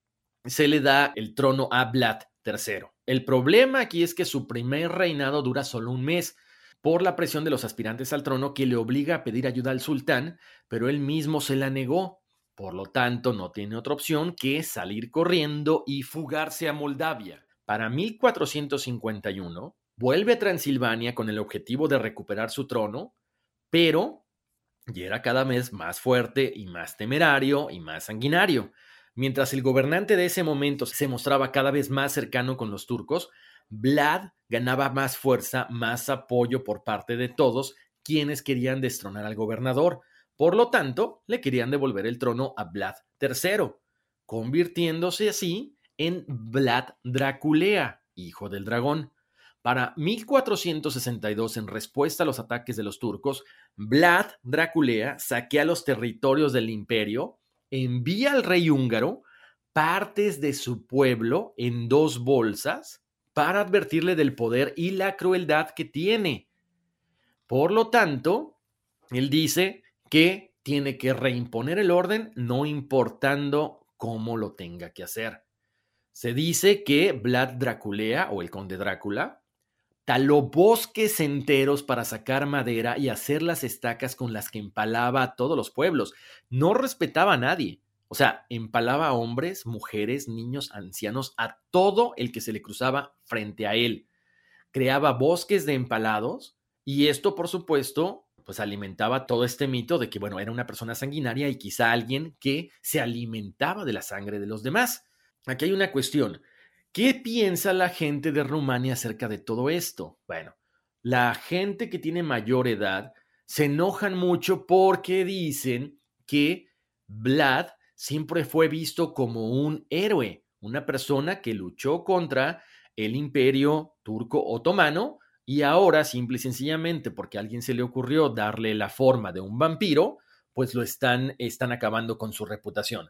se le da el trono a Vlad III. El problema aquí es que su primer reinado dura solo un mes por la presión de los aspirantes al trono que le obliga a pedir ayuda al sultán, pero él mismo se la negó. Por lo tanto, no tiene otra opción que salir corriendo y fugarse a Moldavia. Para 1451, vuelve a Transilvania con el objetivo de recuperar su trono, pero y era cada vez más fuerte y más temerario y más sanguinario. Mientras el gobernante de ese momento se mostraba cada vez más cercano con los turcos, Vlad ganaba más fuerza, más apoyo por parte de todos quienes querían destronar al gobernador. Por lo tanto, le querían devolver el trono a Vlad III, convirtiéndose así en Vlad Draculea, hijo del dragón. Para 1462, en respuesta a los ataques de los turcos, Vlad Draculea saquea los territorios del imperio, envía al rey húngaro partes de su pueblo en dos bolsas para advertirle del poder y la crueldad que tiene. Por lo tanto, él dice que tiene que reimponer el orden no importando cómo lo tenga que hacer. Se dice que Vlad Draculea o el conde Drácula taló bosques enteros para sacar madera y hacer las estacas con las que empalaba a todos los pueblos. No respetaba a nadie. O sea, empalaba a hombres, mujeres, niños, ancianos, a todo el que se le cruzaba frente a él. Creaba bosques de empalados y esto, por supuesto, pues alimentaba todo este mito de que, bueno, era una persona sanguinaria y quizá alguien que se alimentaba de la sangre de los demás. Aquí hay una cuestión. ¿Qué piensa la gente de Rumania acerca de todo esto? Bueno, la gente que tiene mayor edad se enojan mucho porque dicen que Vlad siempre fue visto como un héroe, una persona que luchó contra el imperio turco otomano y ahora simple y sencillamente porque a alguien se le ocurrió darle la forma de un vampiro, pues lo están, están acabando con su reputación.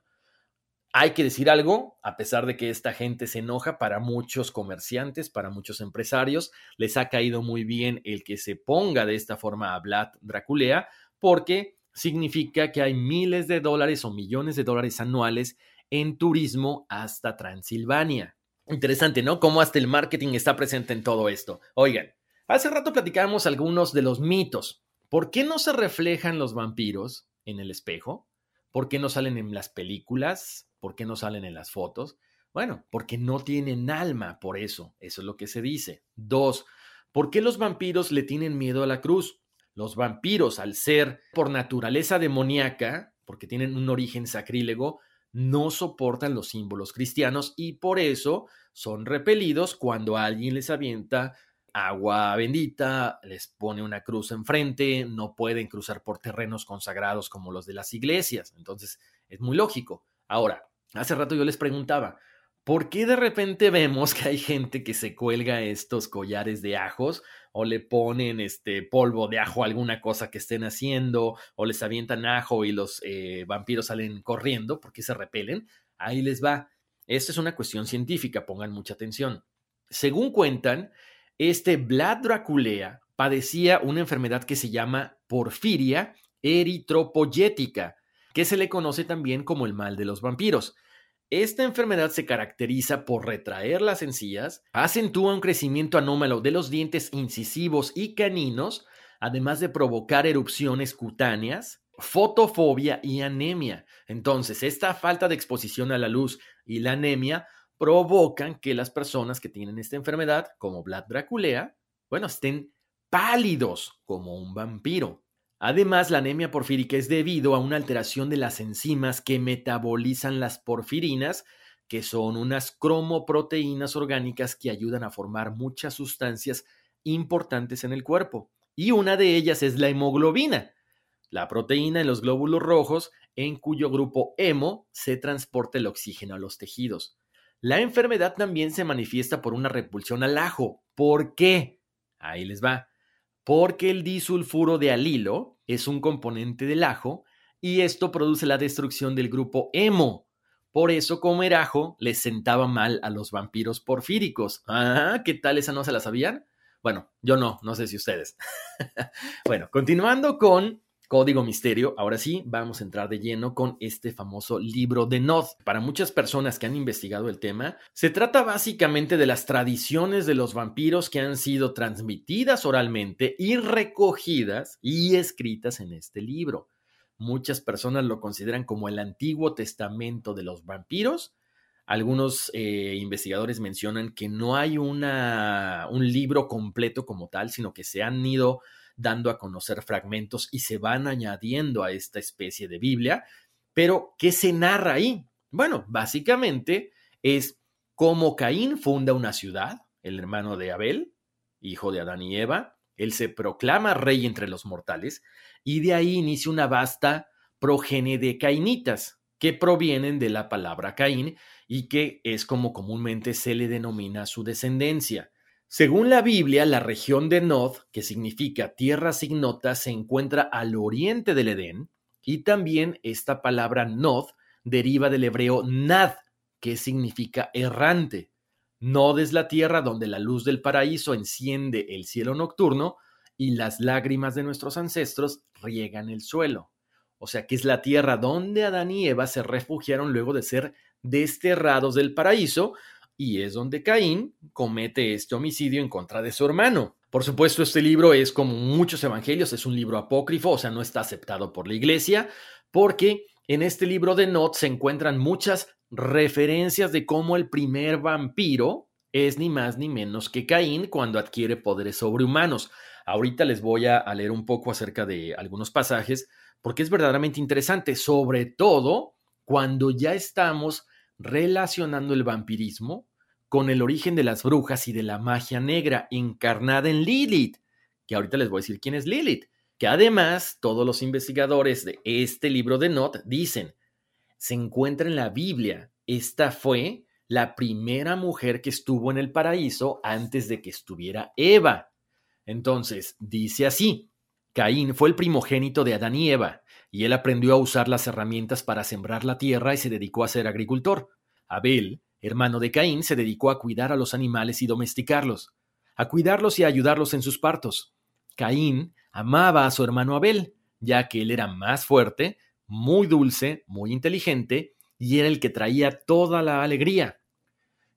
Hay que decir algo, a pesar de que esta gente se enoja, para muchos comerciantes, para muchos empresarios, les ha caído muy bien el que se ponga de esta forma a Vlad Draculea, porque significa que hay miles de dólares o millones de dólares anuales en turismo hasta Transilvania. Interesante, ¿no? Cómo hasta el marketing está presente en todo esto. Oigan, hace rato platicábamos algunos de los mitos. ¿Por qué no se reflejan los vampiros en el espejo? ¿Por qué no salen en las películas? ¿Por qué no salen en las fotos? Bueno, porque no tienen alma, por eso. Eso es lo que se dice. Dos, ¿por qué los vampiros le tienen miedo a la cruz? Los vampiros, al ser por naturaleza demoníaca, porque tienen un origen sacrílego, no soportan los símbolos cristianos y por eso son repelidos cuando alguien les avienta agua bendita, les pone una cruz enfrente, no pueden cruzar por terrenos consagrados como los de las iglesias. Entonces, es muy lógico. Ahora, hace rato yo les preguntaba, ¿por qué de repente vemos que hay gente que se cuelga estos collares de ajos o le ponen este polvo de ajo a alguna cosa que estén haciendo, o les avientan ajo y los eh, vampiros salen corriendo porque se repelen, ahí les va. Esta es una cuestión científica, pongan mucha atención. Según cuentan, este Vlad Draculea padecía una enfermedad que se llama porfiria eritropoyética, que se le conoce también como el mal de los vampiros. Esta enfermedad se caracteriza por retraer las encías, acentúa un crecimiento anómalo de los dientes incisivos y caninos, además de provocar erupciones cutáneas, fotofobia y anemia. Entonces, esta falta de exposición a la luz y la anemia provocan que las personas que tienen esta enfermedad, como Vlad Draculea, bueno, estén pálidos como un vampiro. Además, la anemia porfírica es debido a una alteración de las enzimas que metabolizan las porfirinas, que son unas cromoproteínas orgánicas que ayudan a formar muchas sustancias importantes en el cuerpo. Y una de ellas es la hemoglobina, la proteína en los glóbulos rojos en cuyo grupo hemo se transporta el oxígeno a los tejidos. La enfermedad también se manifiesta por una repulsión al ajo. ¿Por qué? Ahí les va porque el disulfuro de alilo es un componente del ajo y esto produce la destrucción del grupo hemo. Por eso comer ajo les sentaba mal a los vampiros porfíricos. Ah, ¿qué tal esa no se la sabían? Bueno, yo no, no sé si ustedes. bueno, continuando con Código Misterio, ahora sí, vamos a entrar de lleno con este famoso libro de Nod. Para muchas personas que han investigado el tema, se trata básicamente de las tradiciones de los vampiros que han sido transmitidas oralmente y recogidas y escritas en este libro. Muchas personas lo consideran como el Antiguo Testamento de los vampiros. Algunos eh, investigadores mencionan que no hay una, un libro completo como tal, sino que se han ido dando a conocer fragmentos y se van añadiendo a esta especie de Biblia. Pero, ¿qué se narra ahí? Bueno, básicamente es cómo Caín funda una ciudad, el hermano de Abel, hijo de Adán y Eva, él se proclama rey entre los mortales y de ahí inicia una vasta progenie de cainitas que provienen de la palabra Caín y que es como comúnmente se le denomina su descendencia. Según la Biblia, la región de Nod, que significa tierras ignotas, se encuentra al oriente del Edén y también esta palabra Nod deriva del hebreo Nad, que significa errante. Nod es la tierra donde la luz del paraíso enciende el cielo nocturno y las lágrimas de nuestros ancestros riegan el suelo. O sea que es la tierra donde Adán y Eva se refugiaron luego de ser desterrados del paraíso y es donde Caín comete este homicidio en contra de su hermano. Por supuesto, este libro es como muchos evangelios, es un libro apócrifo, o sea, no está aceptado por la iglesia, porque en este libro de Not se encuentran muchas referencias de cómo el primer vampiro es ni más ni menos que Caín cuando adquiere poderes sobrehumanos. Ahorita les voy a, leer un poco acerca de algunos pasajes porque es verdaderamente interesante, sobre todo cuando ya estamos relacionando el vampirismo con el origen de las brujas y de la magia negra encarnada en Lilith, que ahorita les voy a decir quién es Lilith, que además todos los investigadores de este libro de Not dicen, se encuentra en la Biblia. Esta fue la primera mujer que estuvo en el paraíso antes de que estuviera Eva. Entonces, dice así, Caín fue el primogénito de Adán y Eva, y él aprendió a usar las herramientas para sembrar la tierra y se dedicó a ser agricultor. Abel, hermano de Caín, se dedicó a cuidar a los animales y domesticarlos, a cuidarlos y a ayudarlos en sus partos. Caín amaba a su hermano Abel, ya que él era más fuerte, muy dulce, muy inteligente, y era el que traía toda la alegría.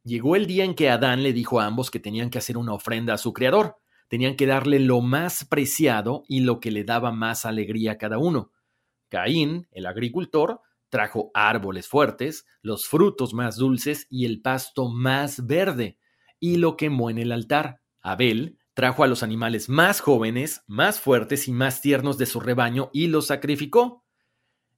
Llegó el día en que Adán le dijo a ambos que tenían que hacer una ofrenda a su Creador, tenían que darle lo más preciado y lo que le daba más alegría a cada uno. Caín, el agricultor, trajo árboles fuertes, los frutos más dulces y el pasto más verde, y lo quemó en el altar. Abel trajo a los animales más jóvenes, más fuertes y más tiernos de su rebaño y los sacrificó.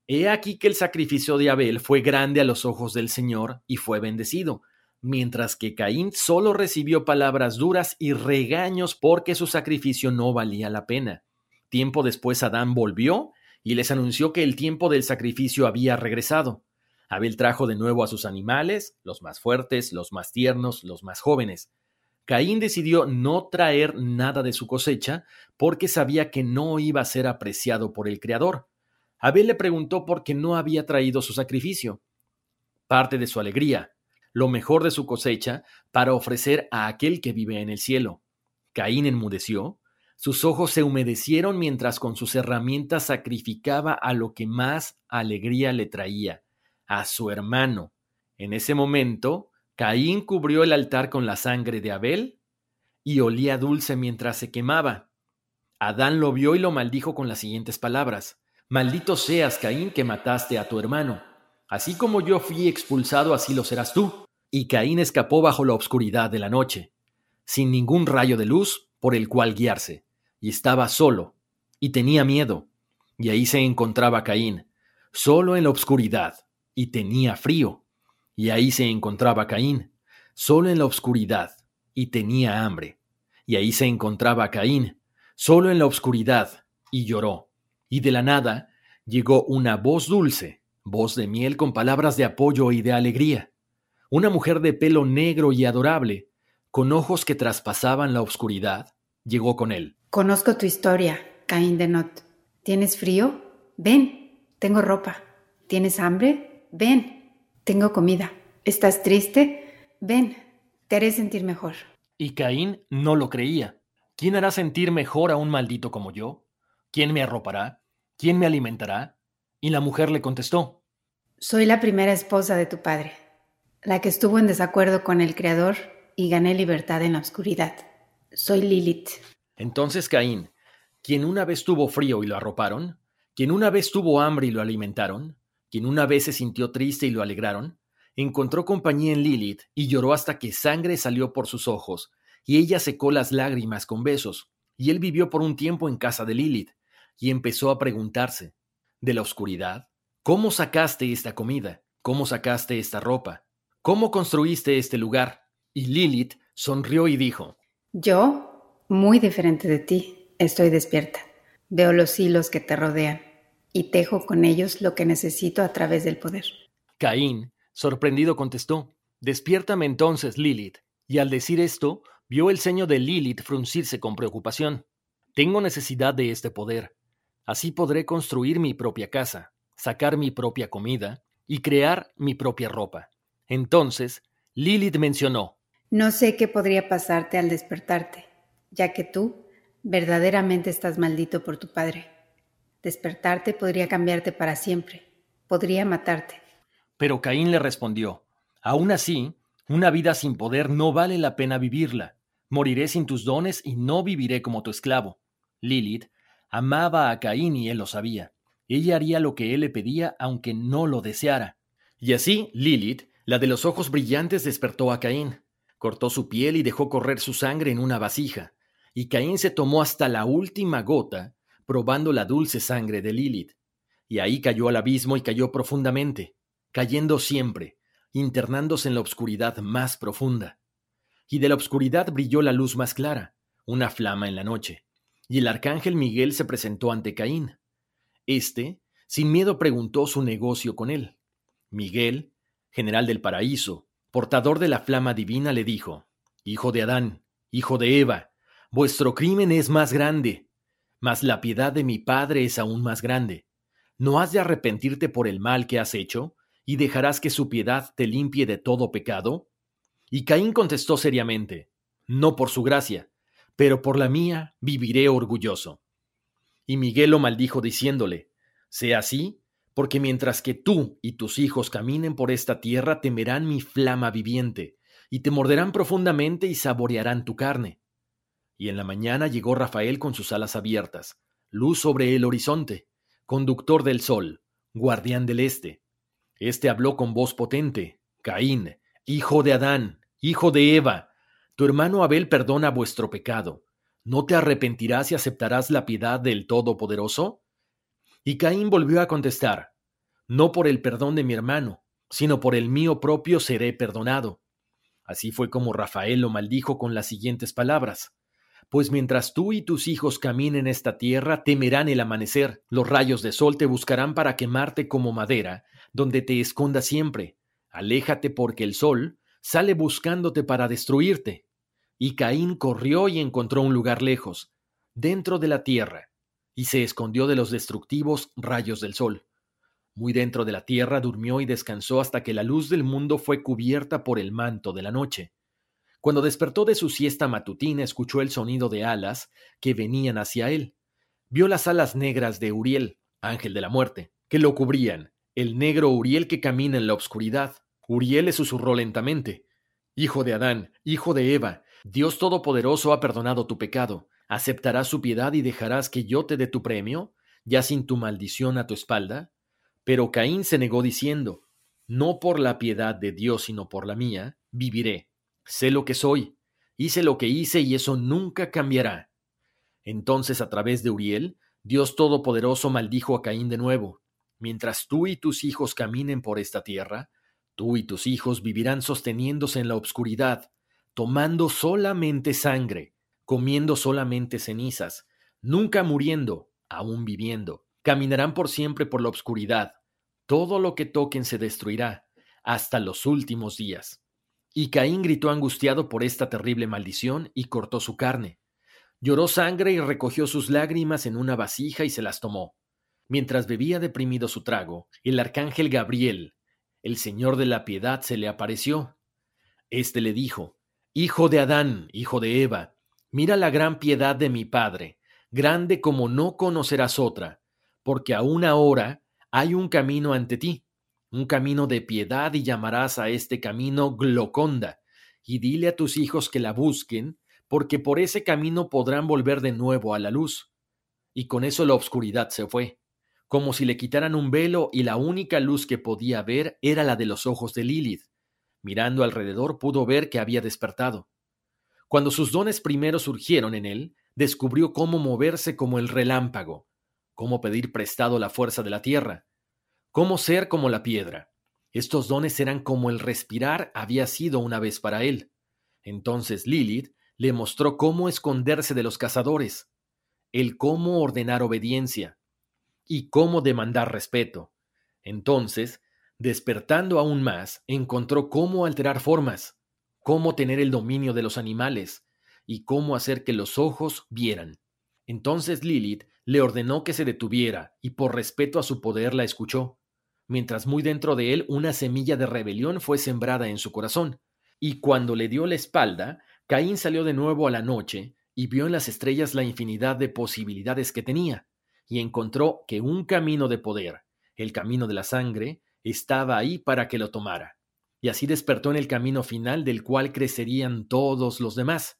He aquí que el sacrificio de Abel fue grande a los ojos del Señor y fue bendecido, mientras que Caín solo recibió palabras duras y regaños porque su sacrificio no valía la pena. Tiempo después Adán volvió y les anunció que el tiempo del sacrificio había regresado. Abel trajo de nuevo a sus animales, los más fuertes, los más tiernos, los más jóvenes. Caín decidió no traer nada de su cosecha porque sabía que no iba a ser apreciado por el Creador. Abel le preguntó por qué no había traído su sacrificio, parte de su alegría, lo mejor de su cosecha, para ofrecer a aquel que vive en el cielo. Caín enmudeció, sus ojos se humedecieron mientras con sus herramientas sacrificaba a lo que más alegría le traía, a su hermano. En ese momento, Caín cubrió el altar con la sangre de Abel y olía dulce mientras se quemaba. Adán lo vio y lo maldijo con las siguientes palabras. Maldito seas, Caín, que mataste a tu hermano. Así como yo fui expulsado, así lo serás tú. Y Caín escapó bajo la oscuridad de la noche, sin ningún rayo de luz por el cual guiarse, y estaba solo, y tenía miedo. Y ahí se encontraba Caín, solo en la oscuridad, y tenía frío. Y ahí se encontraba Caín, solo en la oscuridad, y tenía hambre. Y ahí se encontraba Caín, solo en la oscuridad, y lloró y de la nada llegó una voz dulce, voz de miel con palabras de apoyo y de alegría. Una mujer de pelo negro y adorable, con ojos que traspasaban la oscuridad, llegó con él.
Conozco tu historia, Caín de Not. ¿Tienes frío? Ven, tengo ropa. ¿Tienes hambre? Ven, tengo comida. ¿Estás triste? Ven, te haré sentir mejor.
Y Caín no lo creía. ¿Quién hará sentir mejor a un maldito como yo? ¿Quién me arropará? ¿Quién me alimentará? Y la mujer le contestó,
Soy la primera esposa de tu padre, la que estuvo en desacuerdo con el Creador y gané libertad en la oscuridad. Soy Lilith.
Entonces Caín, quien una vez tuvo frío y lo arroparon, quien una vez tuvo hambre y lo alimentaron, quien una vez se sintió triste y lo alegraron, encontró compañía en Lilith y lloró hasta que sangre salió por sus ojos, y ella secó las lágrimas con besos y él vivió por un tiempo en casa de Lilith, y empezó a preguntarse, ¿de la oscuridad? ¿Cómo sacaste esta comida? ¿Cómo sacaste esta ropa? ¿Cómo construiste este lugar? Y Lilith sonrió y dijo,
Yo, muy diferente de ti, estoy despierta. Veo los hilos que te rodean y tejo con ellos lo que necesito a través del poder.
Caín, sorprendido, contestó, Despiértame entonces, Lilith. Y al decir esto, vio el ceño de Lilith fruncirse con preocupación. Tengo necesidad de este poder. Así podré construir mi propia casa, sacar mi propia comida y crear mi propia ropa. Entonces, Lilith mencionó,
No sé qué podría pasarte al despertarte, ya que tú verdaderamente estás maldito por tu padre. Despertarte podría cambiarte para siempre, podría matarte.
Pero Caín le respondió, Aún así, una vida sin poder no vale la pena vivirla. Moriré sin tus dones y no viviré como tu esclavo. Lilith amaba a Caín y él lo sabía. Ella haría lo que él le pedía aunque no lo deseara. Y así, Lilith, la de los ojos brillantes, despertó a Caín. Cortó su piel y dejó correr su sangre en una vasija. Y Caín se tomó hasta la última gota, probando la dulce sangre de Lilith. Y ahí cayó al abismo y cayó profundamente, cayendo siempre, internándose en la oscuridad más profunda. Y de la oscuridad brilló la luz más clara, una flama en la noche. Y el arcángel Miguel se presentó ante Caín. Este, sin miedo, preguntó su negocio con él. Miguel, general del paraíso, portador de la flama divina, le dijo, Hijo de Adán, hijo de Eva, vuestro crimen es más grande, mas la piedad de mi Padre es aún más grande. ¿No has de arrepentirte por el mal que has hecho, y dejarás que su piedad te limpie de todo pecado? Y Caín contestó seriamente, No por su gracia, pero por la mía viviré orgulloso. Y Miguel lo maldijo diciéndole, Sea así, porque mientras que tú y tus hijos caminen por esta tierra temerán mi flama viviente, y te morderán profundamente y saborearán tu carne. Y en la mañana llegó Rafael con sus alas abiertas, luz sobre el horizonte, conductor del sol, guardián del este. Este habló con voz potente, Caín, hijo de Adán, hijo de Eva, tu hermano Abel perdona vuestro pecado. ¿No te arrepentirás y aceptarás la piedad del Todopoderoso? Y Caín volvió a contestar, No por el perdón de mi hermano, sino por el mío propio seré perdonado. Así fue como Rafael lo maldijo con las siguientes palabras. Pues mientras tú y tus hijos caminen esta tierra, temerán el amanecer, los rayos de sol te buscarán para quemarte como madera, donde te esconda siempre. Aléjate porque el sol sale buscándote para destruirte. Y Caín corrió y encontró un lugar lejos, dentro de la tierra, y se escondió de los destructivos rayos del sol. Muy dentro de la tierra durmió y descansó hasta que la luz del mundo fue cubierta por el manto de la noche. Cuando despertó de su siesta matutina escuchó el sonido de alas que venían hacia él. Vio las alas negras de Uriel, ángel de la muerte, que lo cubrían, el negro Uriel que camina en la oscuridad. Uriel le susurró lentamente Hijo de Adán, hijo de Eva, Dios Todopoderoso ha perdonado tu pecado. ¿Aceptarás su piedad y dejarás que yo te dé tu premio, ya sin tu maldición a tu espalda? Pero Caín se negó diciendo, No por la piedad de Dios, sino por la mía, viviré. Sé lo que soy, hice lo que hice y eso nunca cambiará. Entonces, a través de Uriel, Dios Todopoderoso maldijo a Caín de nuevo. Mientras tú y tus hijos caminen por esta tierra, Tú y tus hijos vivirán sosteniéndose en la obscuridad, tomando solamente sangre, comiendo solamente cenizas, nunca muriendo, aún viviendo. Caminarán por siempre por la obscuridad. Todo lo que toquen se destruirá, hasta los últimos días. Y Caín gritó angustiado por esta terrible maldición y cortó su carne. Lloró sangre y recogió sus lágrimas en una vasija y se las tomó. Mientras bebía deprimido su trago, el arcángel Gabriel, el Señor de la Piedad se le apareció. Este le dijo, Hijo de Adán, hijo de Eva, mira la gran piedad de mi Padre, grande como no conocerás otra, porque aún ahora hay un camino ante ti, un camino de piedad y llamarás a este camino Gloconda, y dile a tus hijos que la busquen, porque por ese camino podrán volver de nuevo a la luz. Y con eso la obscuridad se fue como si le quitaran un velo y la única luz que podía ver era la de los ojos de Lilith. Mirando alrededor pudo ver que había despertado. Cuando sus dones primero surgieron en él, descubrió cómo moverse como el relámpago, cómo pedir prestado la fuerza de la tierra, cómo ser como la piedra. Estos dones eran como el respirar había sido una vez para él. Entonces Lilith le mostró cómo esconderse de los cazadores, el cómo ordenar obediencia y cómo demandar respeto. Entonces, despertando aún más, encontró cómo alterar formas, cómo tener el dominio de los animales y cómo hacer que los ojos vieran. Entonces Lilith le ordenó que se detuviera y por respeto a su poder la escuchó, mientras muy dentro de él una semilla de rebelión fue sembrada en su corazón. Y cuando le dio la espalda, Caín salió de nuevo a la noche y vio en las estrellas la infinidad de posibilidades que tenía, y encontró que un camino de poder, el camino de la sangre, estaba ahí para que lo tomara. Y así despertó en el camino final del cual crecerían todos los demás.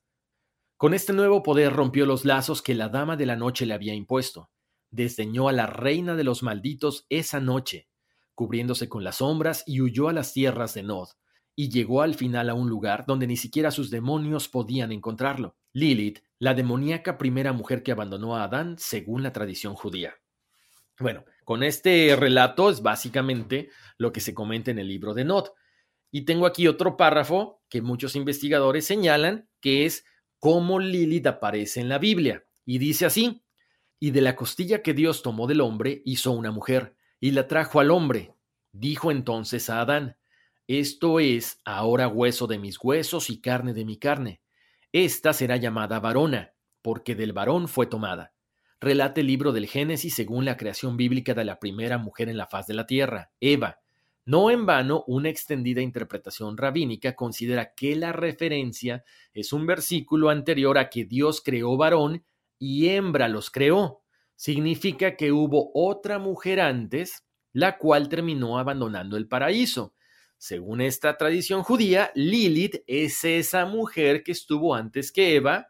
Con este nuevo poder rompió los lazos que la dama de la noche le había impuesto. Desdeñó a la reina de los malditos esa noche, cubriéndose con las sombras y huyó a las tierras de Nod, y llegó al final a un lugar donde ni siquiera sus demonios podían encontrarlo. Lilith, la demoníaca primera mujer que abandonó a Adán según la tradición judía. Bueno, con este relato es básicamente lo que se comenta en el libro de Nod. Y tengo aquí otro párrafo que muchos investigadores señalan que es cómo Lilith aparece en la Biblia. Y dice así, y de la costilla que Dios tomó del hombre hizo una mujer, y la trajo al hombre. Dijo entonces a Adán, esto es ahora hueso de mis huesos y carne de mi carne. Esta será llamada varona, porque del varón fue tomada. Relate el libro del Génesis según la creación bíblica de la primera mujer en la faz de la tierra, Eva. No en vano, una extendida interpretación rabínica considera que la referencia es un versículo anterior a que Dios creó varón y hembra los creó. Significa que hubo otra mujer antes, la cual terminó abandonando el paraíso. Según esta tradición judía, Lilith es esa mujer que estuvo antes que Eva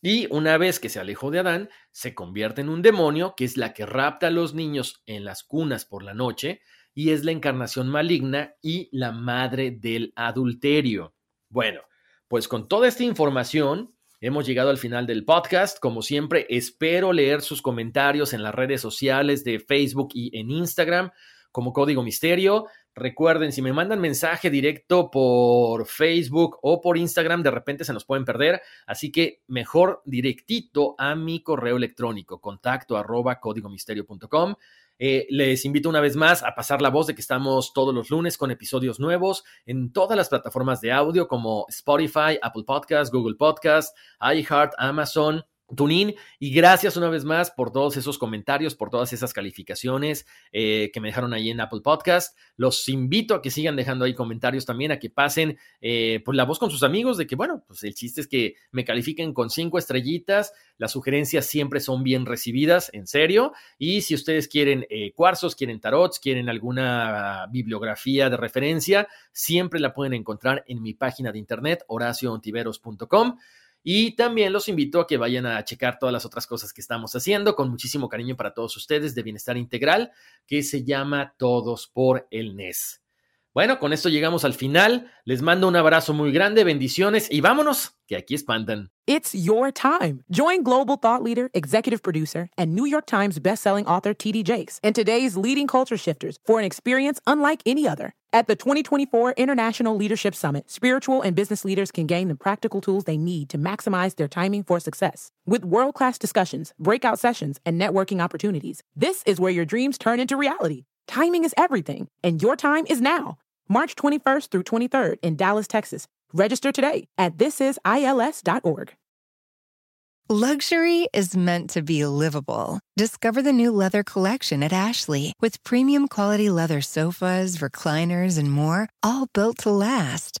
y una vez que se alejó de Adán, se convierte en un demonio que es la que rapta a los niños en las cunas por la noche y es la encarnación maligna y la madre del adulterio. Bueno, pues con toda esta información hemos llegado al final del podcast. Como siempre, espero leer sus comentarios en las redes sociales de Facebook y en Instagram como Código Misterio. Recuerden, si me mandan mensaje directo por Facebook o por Instagram, de repente se nos pueden perder. Así que mejor directito a mi correo electrónico, contacto arroba códigomisterio.com. Eh, les invito una vez más a pasar la voz de que estamos todos los lunes con episodios nuevos en todas las plataformas de audio como Spotify, Apple Podcast, Google Podcast, iHeart, Amazon. Tunin y gracias una vez más por todos esos comentarios, por todas esas calificaciones eh, que me dejaron ahí en Apple Podcast. Los invito a que sigan dejando ahí comentarios también, a que pasen eh, por la voz con sus amigos de que, bueno, pues el chiste es que me califiquen con cinco estrellitas. Las sugerencias siempre son bien recibidas, en serio. Y si ustedes quieren eh, cuarzos, quieren tarots, quieren alguna bibliografía de referencia, siempre la pueden encontrar en mi página de internet, horacioontiveros.com. Y también los invito a que vayan a checar todas las otras cosas que estamos haciendo con muchísimo cariño para todos ustedes de Bienestar Integral, que se llama Todos por el NES. Bueno, con esto llegamos al final. Les mando un abrazo muy grande, bendiciones y vámonos, que aquí espantan.
It's your time. Join global thought leader, executive producer, and New York Times bestselling author TD Jakes and today's leading culture shifters for an experience unlike any other. At the 2024 International Leadership Summit, spiritual and business leaders can gain the practical tools they need to maximize their timing for success. With world class discussions, breakout sessions, and networking opportunities, this is where your dreams turn into reality. Timing is everything, and your time is now. March 21st through 23rd in Dallas, Texas. Register today at thisisils.org.
Luxury is meant to be livable. Discover the new leather collection at Ashley with premium quality leather sofas, recliners, and more, all built to last.